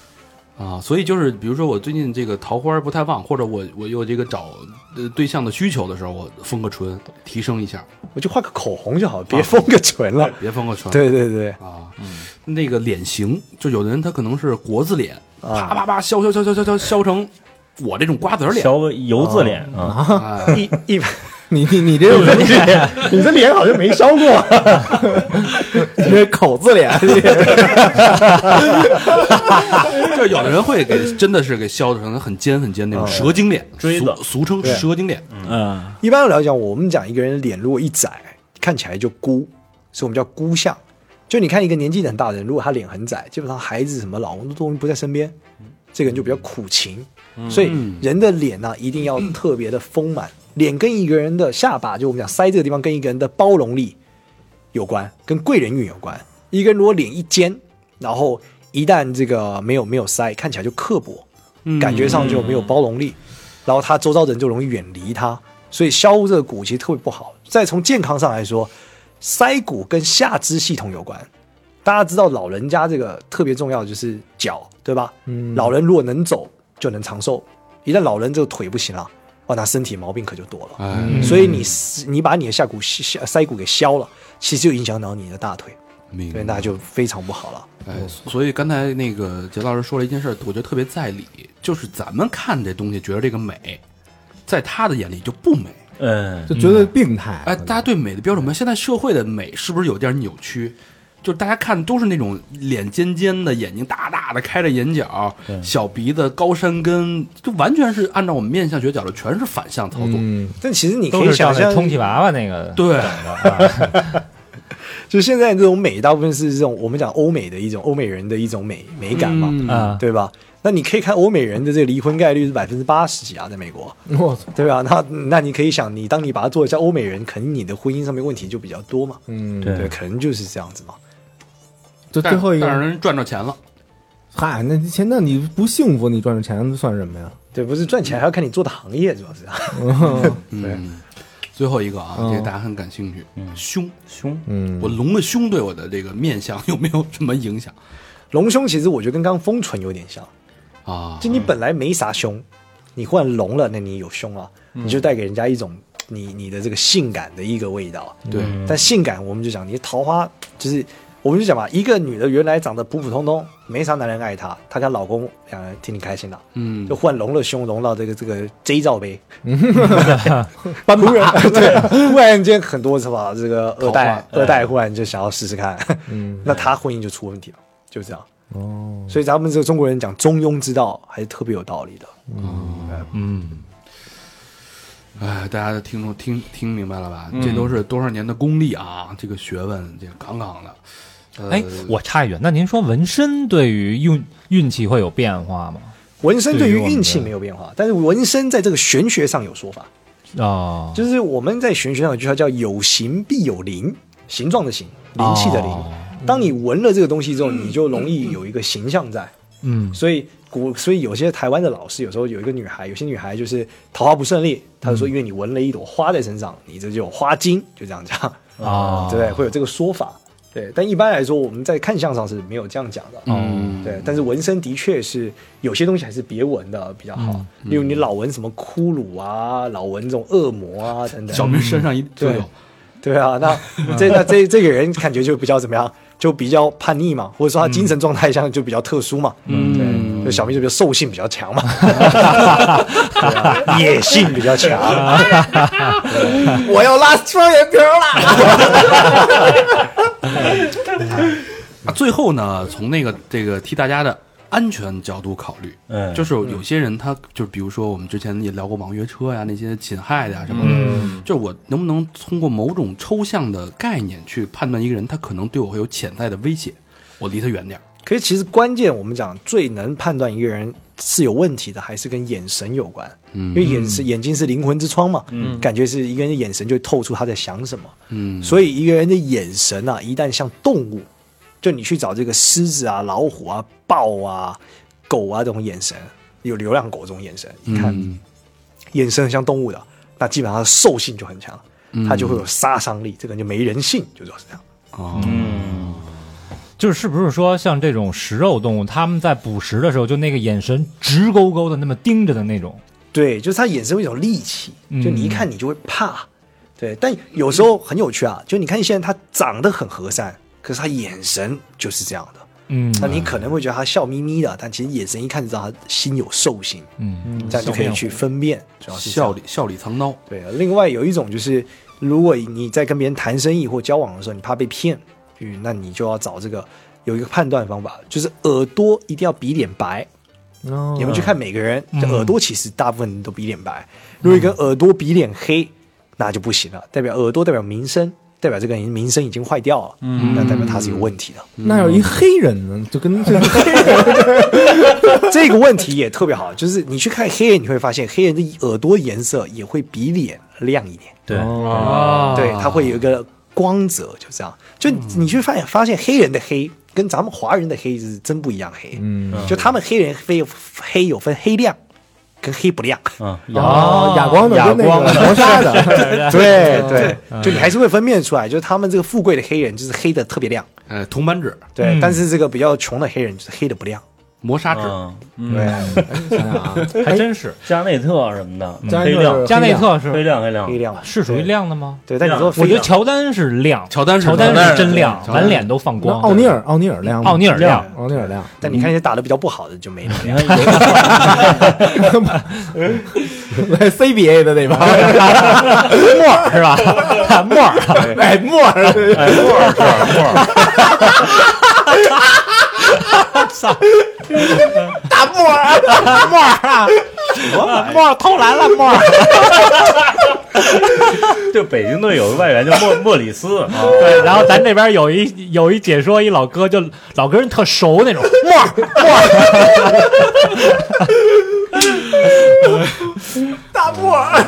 啊！所以就是，比如说我最近这个桃花不太旺，或者我我有这个找呃对象的需求的时候，我封个唇提升一下，我就画个口红就好，别封个唇了。别封个唇。对对对，啊，那个脸型，就有的人他可能是国字脸，啊啪啪啪削削削削削削削成我这种瓜子脸，削个油字脸啊，哎，一一 [LAUGHS] 你你你这个你这脸好像没烧过。[LAUGHS] 你这口字脸，[LAUGHS] 就有的人会给真的是给削成很尖很尖那种蛇精脸，锥子俗俗称蛇精脸。嗯，一般来讲，我们讲一个人脸如果一窄，看起来就孤，所以我们叫孤相。就你看一个年纪很大的人，如果他脸很窄，基本上孩子什么老公都都不在身边，这个人就比较苦情。所以人的脸呢、一定要特别的丰满，脸跟一个人的下巴，就我们讲腮这个地方，跟一个人的包容力有关，跟贵人运有关。一个人如果脸一尖，然后一旦这个没有没有腮，看起来就刻薄，感觉上就没有包容力，然后他周遭的人就容易远离他，所以削这个骨其实特别不好。再从健康上来说，腮骨跟下肢系统有关。大大家知道老人家这个特别重要，就是脚，对吧？嗯老人如果能走，就能长寿。一旦老人这个腿不行了，哦，那身体毛病可就多了。哎，所以你你把你的下骨下腮骨给削了，其实就影响到你的大腿，对，那就非常不好了。哎，所以刚才那个杰老师说了一件事，我觉得特别在理，就是咱们看这东西觉得这个美，在他的眼里就不美。嗯，就觉得病态。哎，大家对美的标准我们，现在社会的美是不是有点扭曲？就是大家看都是那种脸尖尖的、眼睛大大的、开着眼角、小鼻子、高山根，就完全是按照我们面相学角度，全是反向操作。嗯，但其实你可以想象，那充气娃娃那个对。[LAUGHS] [LAUGHS] 就现在这种美，大部分是这种我们讲欧美的一种欧美人的一种美美感嘛，嗯。啊，对吧？那你可以看欧美人的这个离婚概率是百分之八十几啊，在美国，我操，对吧？那那你可以想，你当你把它做一下欧美人，肯定你的婚姻上面问题就比较多嘛，嗯，对对，可能就是这样子嘛。但就最后一个，但是人赚着钱了，嗨，那钱，那你不幸福，你赚着钱算什么呀？对，不是赚钱还要看你做的行业，主要是啊。[LAUGHS] [LAUGHS] 嗯，最后一个啊，嗯这个大家很感兴趣，胸，胸嗯，我隆的胸对我的这个面相有没有什么影响 [LAUGHS] 隆胸其实我觉得跟刚刚丰唇有点像，啊？就你本来没啥胸，你忽然隆了，那你有胸了，你就带给人家一种你你的这个性感的一个味道。对，但性感我们就讲，你桃花就是，我们就讲吧，一个女的原来长得普普通通，没啥男人爱她，她跟老公两人挺挺开心的，嗯。就，忽然隆了胸，隆到这个这个 J 罩杯，[LAUGHS] 突然。对，忽然间很多是吧？这个二代二代忽然就想要试试看，嗯，[LAUGHS] 那他婚姻就出问题了，就这样。哦，所以咱们这个中国人讲中庸之道还是特别有道理的。嗯，哎，大家听众听听明白了吧？这都是多少年的功力啊，这个学问，这个杠杠的。呃哎，我插一句，那您说纹身对于运运气会有变化吗？纹身对于运气没有变化，但是纹身在这个玄学上有说法，哦，就是我们在玄学上有句话叫“有形必有灵”，形状的形，灵气的灵。哦当你纹了这个东西之后，你就容易有一个形象在。嗯所以古，所以有些台湾的老师有时候有一个女孩，有些女孩就是桃花不顺利，他就说因为你纹了一朵花在身上，你这就有花精，就这样讲，啊，对 [LAUGHS] 不对？会有这个说法。对，但一般来说，我们在看相上是没有这样讲的。嗯，对，但是纹身的确是有些东西还是别纹的比较好，例如你老纹什么骷髅啊，老纹这种恶魔啊等等。小明身上一就对有，对啊，那这那这这个人感觉就比较怎么样？就比较叛逆嘛，或者说他精神状态上就比较特殊嘛。嗯对，就小明就比较兽性比较强嘛，野性比较强。[LAUGHS] 我要拉双眼皮了。[LAUGHS] 啊，最后呢，从那个这个替大家的安全角度考虑，嗯，就是有些人他就比如说我们之前也聊过网约车呀，那些侵害的呀什么的，嗯就是我能不能通过某种抽象的概念去判断一个人他可能对我会有潜在的威胁，我离他远点儿。可是其实关键，我们讲最能判断一个人是有问题的，还是跟眼神有关。嗯因为眼是眼睛是灵魂之窗嘛，嗯感觉是一个人的眼神就会透出他在想什么。嗯，所以一个人的眼神啊，一旦像动物，就你去找这个狮子啊、老虎啊、豹啊、狗啊这种眼神，有流浪狗这种眼神，你看、嗯眼神很像动物的，那基本上兽性就很强，它就会有杀伤力，这个人就没人性，就主要是这样。哦，嗯，就是是不是说像这种食肉动物，它们在捕食的时候，就那个眼神直勾勾的那么盯着的那种，对，就是他眼神有一种戾气，嗯就你一看你就会怕。对，但有时候很有趣啊，就你看现在他长得很和善，可是他眼神就是这样的。嗯那你可能会觉得他笑眯眯的，但其实眼神一看就知道他心有兽性，嗯这样就可以去分辨。主要是笑里笑里藏刀。对，另外有一种就是，如果你在跟别人谈生意或交往的时候，你怕被骗，嗯，那你就要找这个有一个判断方法，就是耳朵一定要比脸白。哦。你们去看每个人，嗯这耳朵其实大部分人都比脸白，如果一个耳朵比脸黑，那就不行了，代表耳朵代表名声，代表这个人名声已经坏掉了，嗯，那代表他是有问题的。那有一黑人呢，就跟这个黑 [LAUGHS] 人这个问题也特别好，就是你去看黑人，你会发现黑人的耳朵颜色也会比脸亮一点。对，哦。对，他会有一个光泽，就这样。就你去发现，发现黑人的黑跟咱们华人的黑是真不一样黑。嗯，就他们黑人黑有黑有分黑亮跟黑不亮。嗯，哦，哑光的跟那哑个磨砂的，[LAUGHS] [LAUGHS] 对对，就你还是会分辨出来，就是他们这个富贵的黑人就是黑的特别亮，呃，铜板纸、对，嗯但是这个比较穷的黑人就是黑的不亮。磨砂纸，嗯，对，想想啊，还真是。加内特什么的，加黑亮，加内特黑是亮黑亮。黑，亮。是属于亮的吗？对，但你说我觉得乔丹是亮，乔丹是乔丹是是真亮，满脸都放那光。奥尼尔，奥尼尔亮吗，奥尼尔亮，奥尼尔亮，但你看一些打的比较不好的就没亮。看有 CBA 的那帮，莫尔是吧？[LAUGHS] 莫尔，哎，莫尔，哎，莫莫尔，[LAUGHS] [LAUGHS] 大莫尔，莫尔啊，莫尔偷懒了，莫尔。[LAUGHS] 就北京队有个外援叫莫莫里斯啊，[LAUGHS] 对，然后咱这边有一有一解说，一老哥就老跟人特熟那种，莫尔莫尔，大莫尔，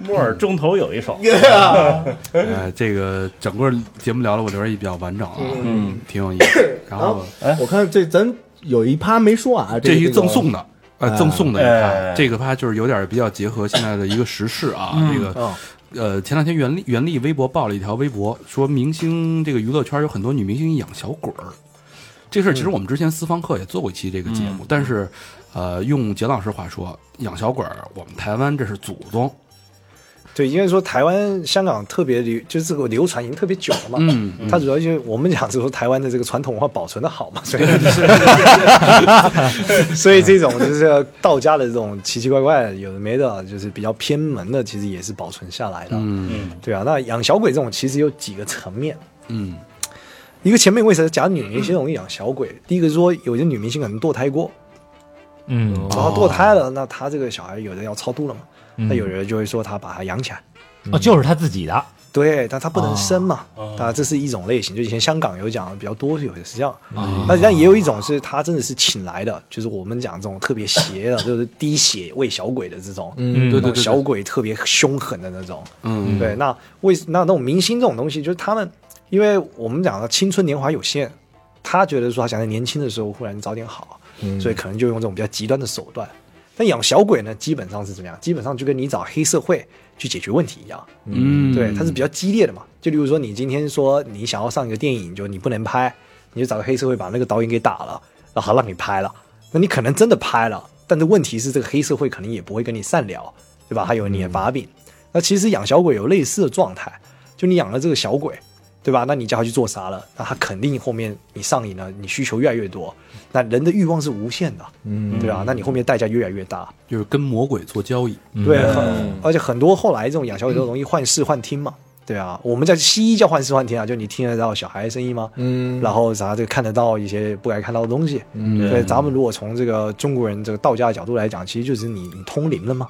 莫尔中头有一手，[LAUGHS] 呃，这个整个节目聊了，我觉得也比较完整啊，嗯，挺有意思。[COUGHS] 然后哎。我看这咱有一趴没说啊，这一赠送的，呃，赠送的一趴，哎。这个趴就是有点比较结合现在的一个时事啊。这个哦。呃，前两天袁立袁立微博爆了一条微博，说明星这个娱乐圈有很多女明星养小鬼儿。这事儿其实我们之前私房课也做过一期这个节目，但是呃，用简老师话说，养小鬼儿，我们台湾这是祖宗。对，应该说台湾、香港特别流，就是这个流传已经特别久了嘛。嗯，它主要就是我们讲就是说台湾的这个传统文化保存的好嘛，所以 [LAUGHS] 所以这种就是道家的这种奇奇怪怪有的没的，就是比较偏门的，其实也是保存下来的。嗯对啊，那养小鬼这种其实有几个层面。嗯一个前面为什么讲女明星容易养小鬼？第一个是说有些女明星可能堕胎过，嗯然后堕胎了，那她这个小孩有人要超度了嘛，嗯那有人就会说他把他养起来。哦，就是他自己的，对，但他不能生嘛，哦啊，这是一种类型。就以前香港有讲的比较多，有些是这样。啊那但也有一种是他真的是请来的，就是我们讲这种特别邪的，就是滴血喂小鬼的这种，嗯对对对对那种小鬼特别凶狠的那种。嗯，对，那为那那种明星这种东西，就是他们，因为我们讲的青春年华有限，他觉得说他想在年轻的时候忽然早点好，所以可能就用这种比较极端的手段。但养小鬼呢，基本上是怎么样？基本上就跟你找黑社会去解决问题一样。嗯，对，它是比较激烈的嘛。就例如说，你今天说你想要上一个电影，就你不能拍，你就找个黑社会把那个导演给打了，然后让你拍了。那你可能真的拍了，但是问题是这个黑社会可能也不会跟你善了，对吧？还有你的把柄。那其实养小鬼有类似的状态，就你养了这个小鬼，对吧？那你叫他去做啥了？那他肯定后面你上瘾了，你需求越来越多，那人的欲望是无限的，嗯对吧？那你后面代价越来越大。就是跟魔鬼做交易。对，很而且很多后来这种养小鬼都容易幻视幻听嘛，对啊，我们在西医叫幻视幻听啊，就你听得到小孩的声音吗？嗯，然后啥这个看得到一些不该看到的东西。嗯对，咱们如果从这个中国人这个道家的角度来讲，其实就是你你通灵了嘛，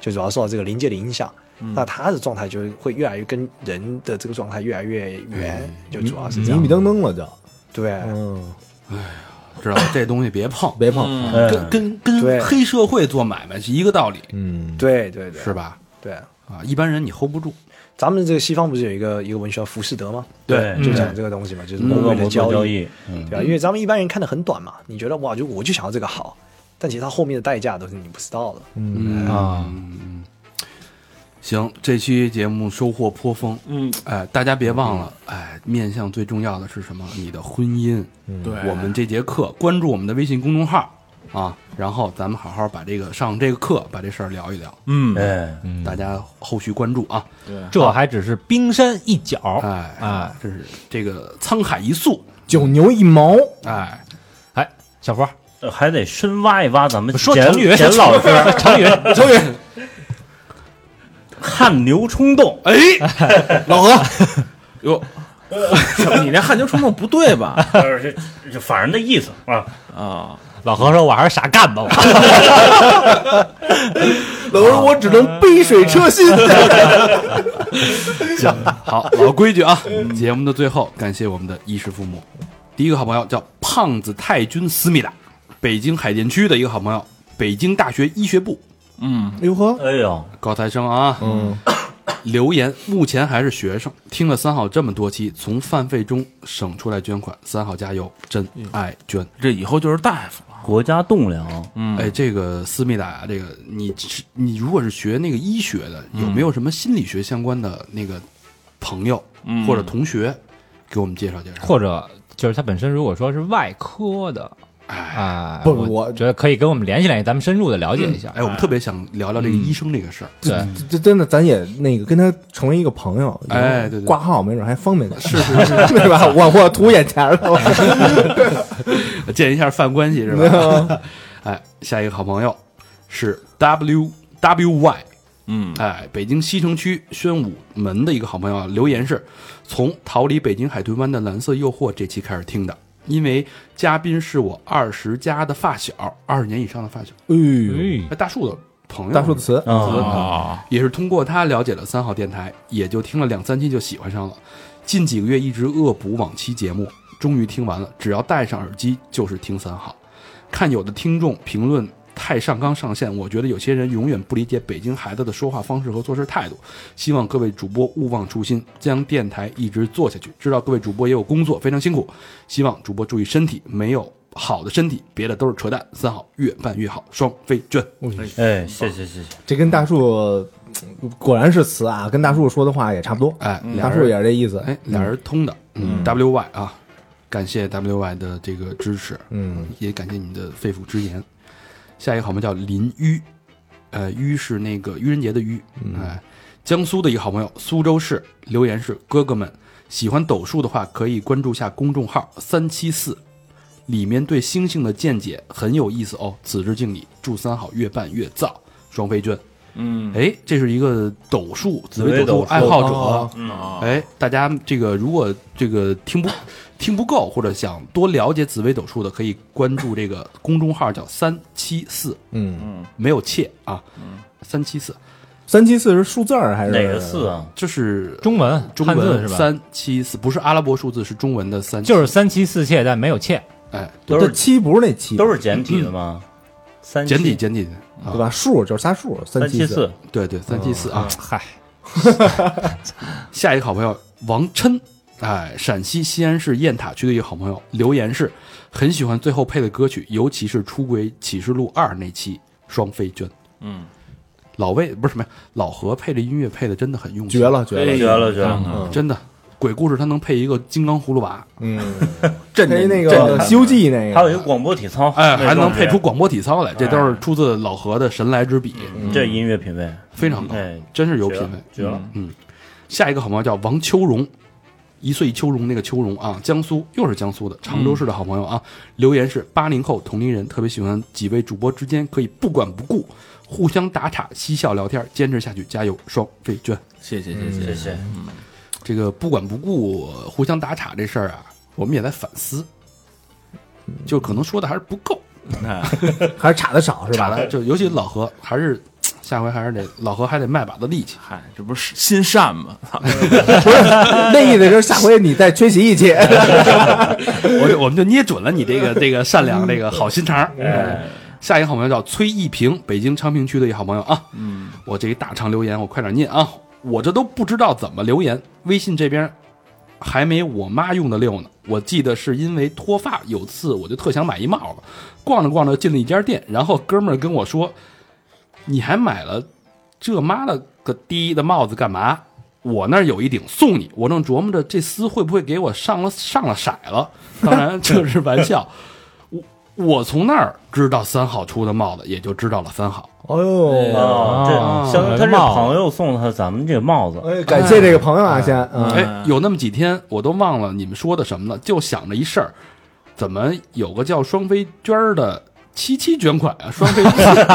就主要受到这个灵界的影响。那他的状态就会越来越跟人的这个状态越来越远，就主要是这样迷迷。瞪瞪了就，对，嗯，知道吧？这东西别碰，别碰，嗯。跟跟跟黑社会做买卖是一个道理，嗯，对对对，是？吧？对，啊，一般人你 hold 不住。咱们这个西方不是有一个一个文学叫浮士德吗？对，就讲这个东西嘛，就是魔的交易。嗯。对吧，因为咱们一般人看的很短嘛，你觉得哇，就我就想要这个好，但其实它后面的代价都是你不知道的。嗯。啊。嗯，行，这期节目收获颇丰。嗯，哎，大家别忘了，哎，面向最重要的是什么？你的婚姻。对我们这节课关注我们的微信公众号啊，然后咱们好好把这个上这个课，把这事儿聊一聊，嗯，哎，大家后续关注啊。这还只是冰山一角。哎哎这是这个沧海一粟。九牛一毛，哎，哎，小佛呃还得深挖一挖咱们说简成语，简老师 [LAUGHS] 成语，成语，[LAUGHS] 汗牛充栋，哎，[LAUGHS] 老何，哟，[LAUGHS] 你这汗牛充栋不对吧？呃，这这反正的意思啊，啊，老何说：“我还是傻干吧。我 [LAUGHS] 老何说，我只能杯水车薪。行好，老规矩啊，节目的最后，感谢我们的衣食父母。第一个好朋友叫胖子太君思密达，北京海淀区的一个好朋友，北京大学医学部嗯，哟呵，哎呦，高材生啊，嗯，留言目前还是学生，听了三好这么多期，从饭费中省出来捐款，三好加油，真爱捐。这以后就是大夫了。国家栋梁，嗯，哎，这个思密达呀，这个你你如果是学那个医学的，有没有什么心理学相关的那个朋友嗯。或者同学，给我们介绍介绍。或者就是他本身如果说是外科的，哎啊，不我我觉得可以跟我们联系联系，咱们深入的了解一下。哎，我们特别想聊聊这个医生这个事儿。对，这这真的，咱也那个跟他成为一个朋友，哎对对挂号没准还方便点，是是是，[LAUGHS] 对吧？我我图眼前了，[LAUGHS] 见一下饭关系是吧？[LAUGHS] 哎，下一个好朋友是 W W Y，嗯，哎，北京西城区宣武门的一个好朋友啊，留言是从逃离北京海豚湾的蓝色诱惑这期开始听的，因为嘉宾是我二十加的发小，二十年以上的发小，哎大树的朋友，大树的词，啊，也是通过他了解了三号电台，也就听了两三期就喜欢上了。近几个月一直恶补往期节目，终于听完了。只要戴上耳机就是听三号。看有的听众评论太上纲上线，我觉得有些人永远不理解北京孩子的说话方式和做事态度。希望各位主播勿忘初心，将电台一直做下去。知道各位主播也有工作，非常辛苦。希望主播注意身体，没有好的身体，别的都是扯淡。三好越办越好，双飞卷。哎，谢谢谢谢，这跟大树果然是词啊，跟大树说的话也差不多，哎，大树也是这意思，哎，俩人通的，嗯，W Y 啊，感谢 W Y 的这个支持，嗯，也感谢你的肺腑之言。下一个好朋友叫林纡，呃，纡是那个愚人节的纡，哎，江苏的一个好朋友，苏州市留言是哥哥们喜欢斗数的话，可以关注下公众号三七四，里面对星星的见解很有意思哦。此致敬礼，祝三好越办越燥，双飞娟。嗯，哎，这是一个斗数紫微斗数爱好者。哦嗯，哎，大家这个如果这个听不听不够，或者想多了解紫微斗数的，可以关注这个公众号叫三七四，嗯嗯，没有切啊，三七四，三七四是数字儿还是哪个四？啊？就是中文中汉字是吧？文三七四，不是阿拉伯数字，是中文的三，就是三妻四妾，但没有妾。哎，都是这七不是那七，都是简体的吗？三简体简体的啊对，吧？数就是仨数，七三七四，对对，三七四啊。嗨，[LAUGHS] 下一个好朋友王琛，哎，陕西西安市雁塔区的一个好朋友，留言是很喜欢最后配的歌曲，尤其是《出轨启示录二》那期双飞娟。嗯，老魏不是什么呀，老何配这音乐配的真的很用心，绝，了绝了，绝了。绝了！嗯。真的。鬼故事他能配一个金刚葫芦娃，嗯，震配那个震《西游记》那个，还有一个广播体操，哎，还能配出广播体操来，这都是出自老何的神来之笔，这音乐品味，非常高，哎，真是有品味。绝了！嗯。下一个好朋友叫王秋荣，一岁秋荣那个秋荣啊，江苏又是江苏的常州市的好朋友啊，留言是八零后同龄人，特别喜欢几位主播之间可以不管不顾，互相打岔、嬉笑聊天，坚持下去，加油，双飞娟。谢谢谢谢谢谢。这个不管不顾、互相打岔这事儿啊，我们也在反思，就可能说的还是不够，[LAUGHS] 还是差的少是吧？就尤其老何还是。下回还是得老何还得卖把子力气，嗨，这不是心善吗？操不是那意思就是下回你再缺席一期，[LAUGHS] 我就我们就捏准了你这个 [LAUGHS] 这个善良这个好心肠。哎，下一个好朋友叫崔一平，北京昌平区的一个好朋友啊。嗯，我这一大长留言，我快点念啊！我这都不知道怎么留言，微信这边还没我妈用的溜呢。我记得是因为脱发，有次我就特想买一帽子，逛着逛着进了一家店，然后哥们儿跟我说：“你还买了这妈了个逼的帽子干嘛？”我那儿有一顶送你，我正琢磨着这厮会不会给我上了上了色了，当然这是玩笑。我我从那儿知道三好出的帽子，也就知道了三好。哦呦，哦，这相当于他这帽子朋友送他咱们这个帽子，哎，感谢这个朋友啊，先，嗯，哎，有那么几天我都忘了你们说的什么了，就想着一事儿，怎么有个叫双飞娟儿的七七捐款啊？双飞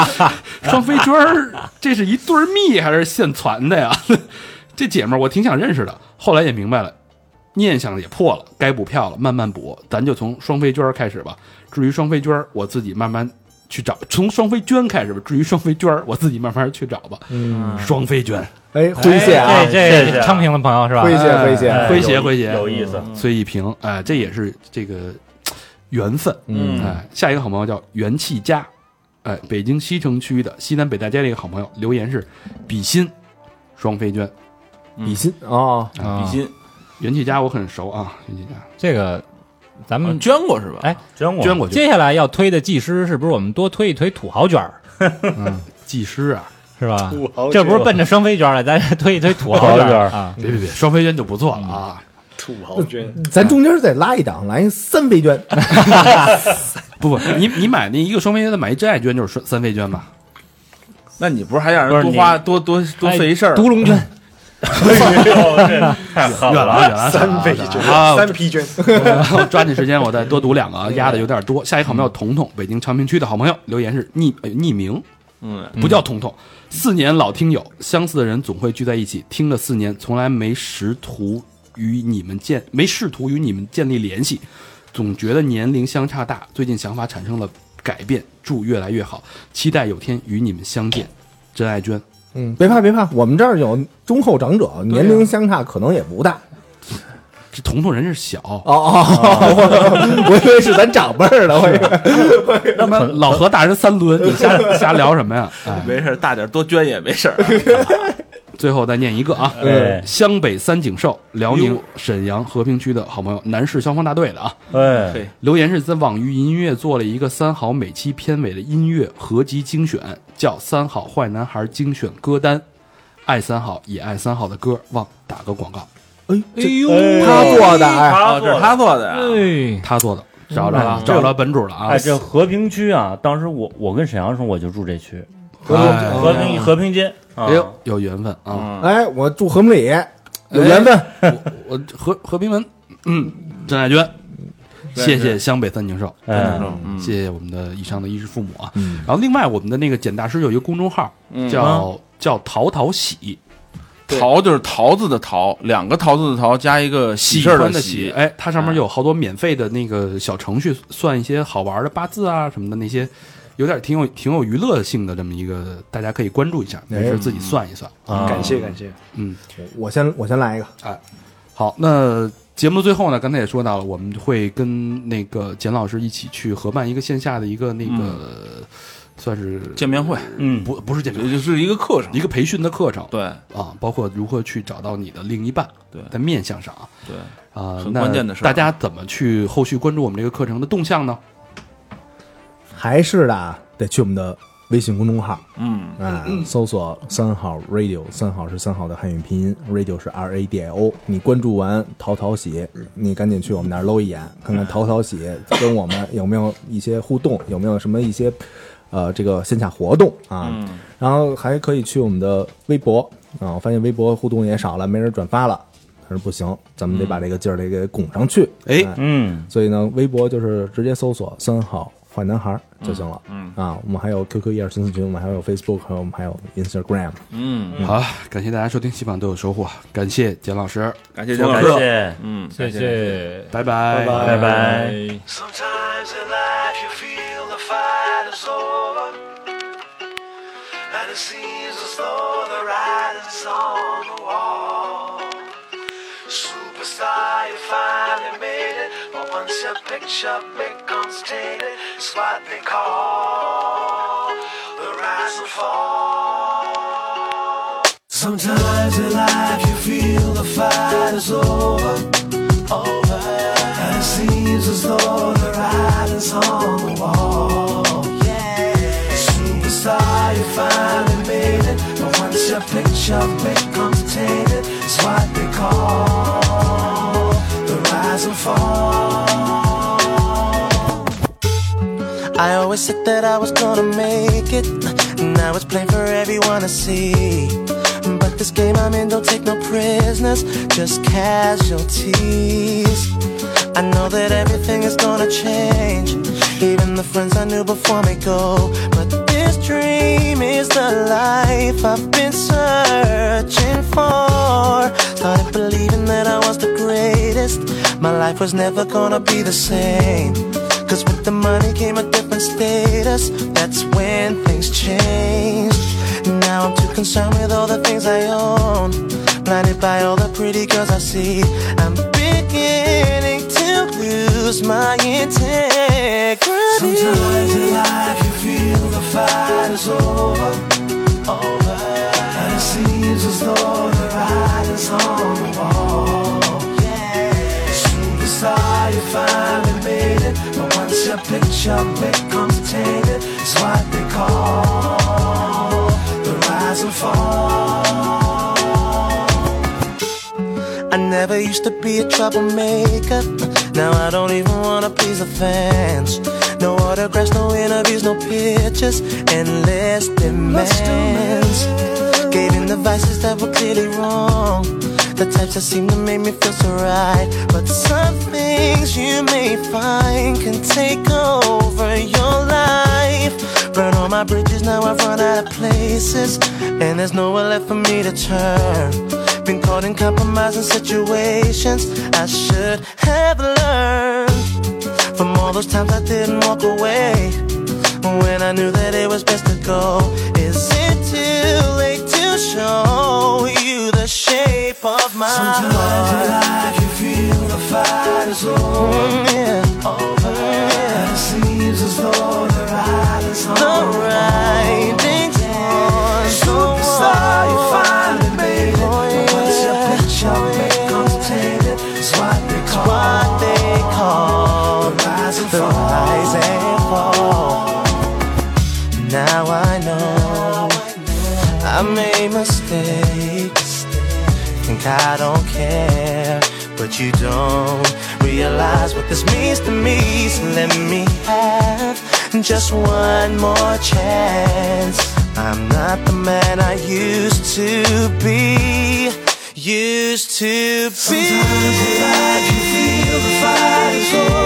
[LAUGHS] 双飞娟儿，这是一对儿蜜还是现攒的呀？[LAUGHS] 这姐们儿我挺想认识的，后来也明白了，念想也破了，该补票了，慢慢补，咱就从双飞娟儿开始吧。至于双飞娟儿，我自己慢慢去找，从双飞娟开始吧。至于双飞娟儿，我自己慢慢去找吧。嗯，双飞娟，哎，诙谐啊这，谢这谢昌平的朋友是吧？诙谐诙谐，哎诙谐有诙谐有意思。崔一平，哎，这也是这个缘分。嗯。哎，下一个好朋友叫元气佳，哎，北京西城区的西南北大街的一个好朋友，留言是比心双飞娟，比心哦，啊比心。元气佳我很熟啊，元气佳。这个咱啊们捐过是吧？哎捐过。捐过，接下来要推的技师是不是我们多推一推土豪卷儿？[LAUGHS] 技师啊，是吧？土豪这不是奔着双飞卷儿来，咱推一推土豪卷儿。啊！别别别，双飞娟就不错了啊，土豪捐，咱中间再拉一档，来三倍捐，[LAUGHS] [LAUGHS] 不不，你你买那一个双飞捐，再买一真爱捐就是三飞捐吧？那你不是还让人多花多多多费一事儿？独龙捐，[LAUGHS] 哎远了啊远了啊，三倍捐，啊！三批捐。我抓紧时间，我再多读两个啊，压的有点多。下一个好朋友彤彤，北京昌平区的好朋友，留言是匿呃匿名，嗯，不叫彤彤，四年老听友，相似的人总会聚在一起，听了四年，从来没识图与你们建，没试图与你们建立联系，总觉得年龄相差大，最近想法产生了改变，祝越来越好，期待有天与你们相见。真爱娟，嗯，别怕别怕，我们这儿有忠厚长者，年龄相差可能也不大。这彤彤人是小，哦哦，我 [LAUGHS] 我以为是咱长辈儿呢，我以为。[LAUGHS] 那么老何大人三轮，你瞎 [LAUGHS] 瞎聊什么呀？哎，没事，大点多捐也没事儿。最后再念一个啊，哎湘北三井寿，辽宁沈阳和平区的好朋友，南市消防大队的啊，哎，嘿留言是在网易云音乐做了一个三好每期片尾的音乐合集精选，叫《三好坏男孩精选歌单》，爱三好也爱三好的歌，忘打个广告，哎，哎呦，他做的，哎，哦，这是他做的呀。哎，他做的，找着了，嗯找着本主了啊。哎，！这和平区啊，当时我我跟沈阳的时候我就住这区，和哎。和平和平街。啊。哎，呦，有缘分啊！嗯，哎，我住和平里，有缘分。[LAUGHS] 我和和平门，嗯，郑爱娟，谢谢湘北三井寿，谢谢我们的以上的衣食父母啊。嗯然后另外我们的那个简大师有一个公众号，嗯。叫叫淘淘喜，桃就是桃子的桃，两个桃子的桃加一个喜事的喜。哎，它上面有好多免费的那个小程序，算一些好玩的八字啊什么的那些，有点挺有挺有娱乐性的这么一个，大家可以关注一下，没事自己算一算。啊。感谢感谢，嗯，我先我先来一个，哎好，那节目的最后呢，刚才也说到了，我们会跟那个简老师一起去合办一个线下的一个那个，算是见面会，嗯，不不是见面会，就是一个课程。一个培训的课程。对。啊，包括如何去找到你的另一半，对。在面相上啊，对，啊，很那关键的事儿。大家怎么去后续关注我们这个课程的动向呢？还是的，得去我们的微信公众号，嗯，啊，搜索“三号 radio”，三号是三号的汉语拼音，radio 是 R A D I O。你关注完淘淘喜，你赶紧去我们那儿搂一眼，看看淘淘喜 [LAUGHS] 跟我们有没有一些互动，有没有什么一些呃这个线下活动啊。嗯然后还可以去我们的微博啊，我发现微博互动也少了，没人转发了。但是不行，咱们得把这个劲儿得给拱上去。哎嗯，所以呢，微博就是直接搜索“三好坏男孩”就行了。嗯啊，我们还有 QQ 一二三四群，我们还有 Facebook，还有我们还有 Instagram。嗯，好，感谢大家收听，希望都有收获。感谢简老师，感谢简老师。嗯，谢谢，拜拜，拜拜。Sometimes in your picture becomes tainted, it's what they call the rise and fall. Sometimes in life you feel the fight is over, over, and it seems as though the writing's on the wall. Yeah, superstar, you finally made it, but once your picture becomes tainted, it's what they call I always said that I was gonna make it. Now it's plain for everyone to see. But this game I'm in don't take no prisoners, just casualties. I know that everything is gonna change. Even the friends I knew before me go. But this dream is the life I've been searching for. Started believing that I was the greatest. My life was never gonna be the same. Cause with the money came a different status. That's when things change. Now I'm too concerned with all the things I own. Blinded by all the pretty girls I see. I'm beginning to lose my integrity. Sometimes in life you feel the fight is over. Over. And it seems as though the writing's on the wall. Yeah. Superstar, you finally made it. But once your picture becomes tainted, it's what they call the rise and fall. I never used to be a troublemaker. Now I don't even wanna please the fans. No autographs, no interviews, no pictures, endless demands. Gave in the vices that were clearly wrong. The types that seem to make me feel so right. But some things you may find can take over your life. Burn all my bridges, now I've run out of places. And there's nowhere left for me to turn. Been caught in compromising situations I should have learned from all those times I didn't walk away when I knew that it was best to go. Is it too late to show you shape of my Sometimes heart? in life you feel the fight is over. yeah. over. And it seems as though the ride is on. The riding's on. Superstar, you finally made it. Oh, but once your picture oh, becomes tainted, it's what they call, what they call the rise and fall. Rise and fall. Now I know I made mistakes. Think I don't care, but you don't realize what this means to me. So let me have just one more chance. I'm not the man I used to be. Used to be. Sometimes life you feel the fight is over.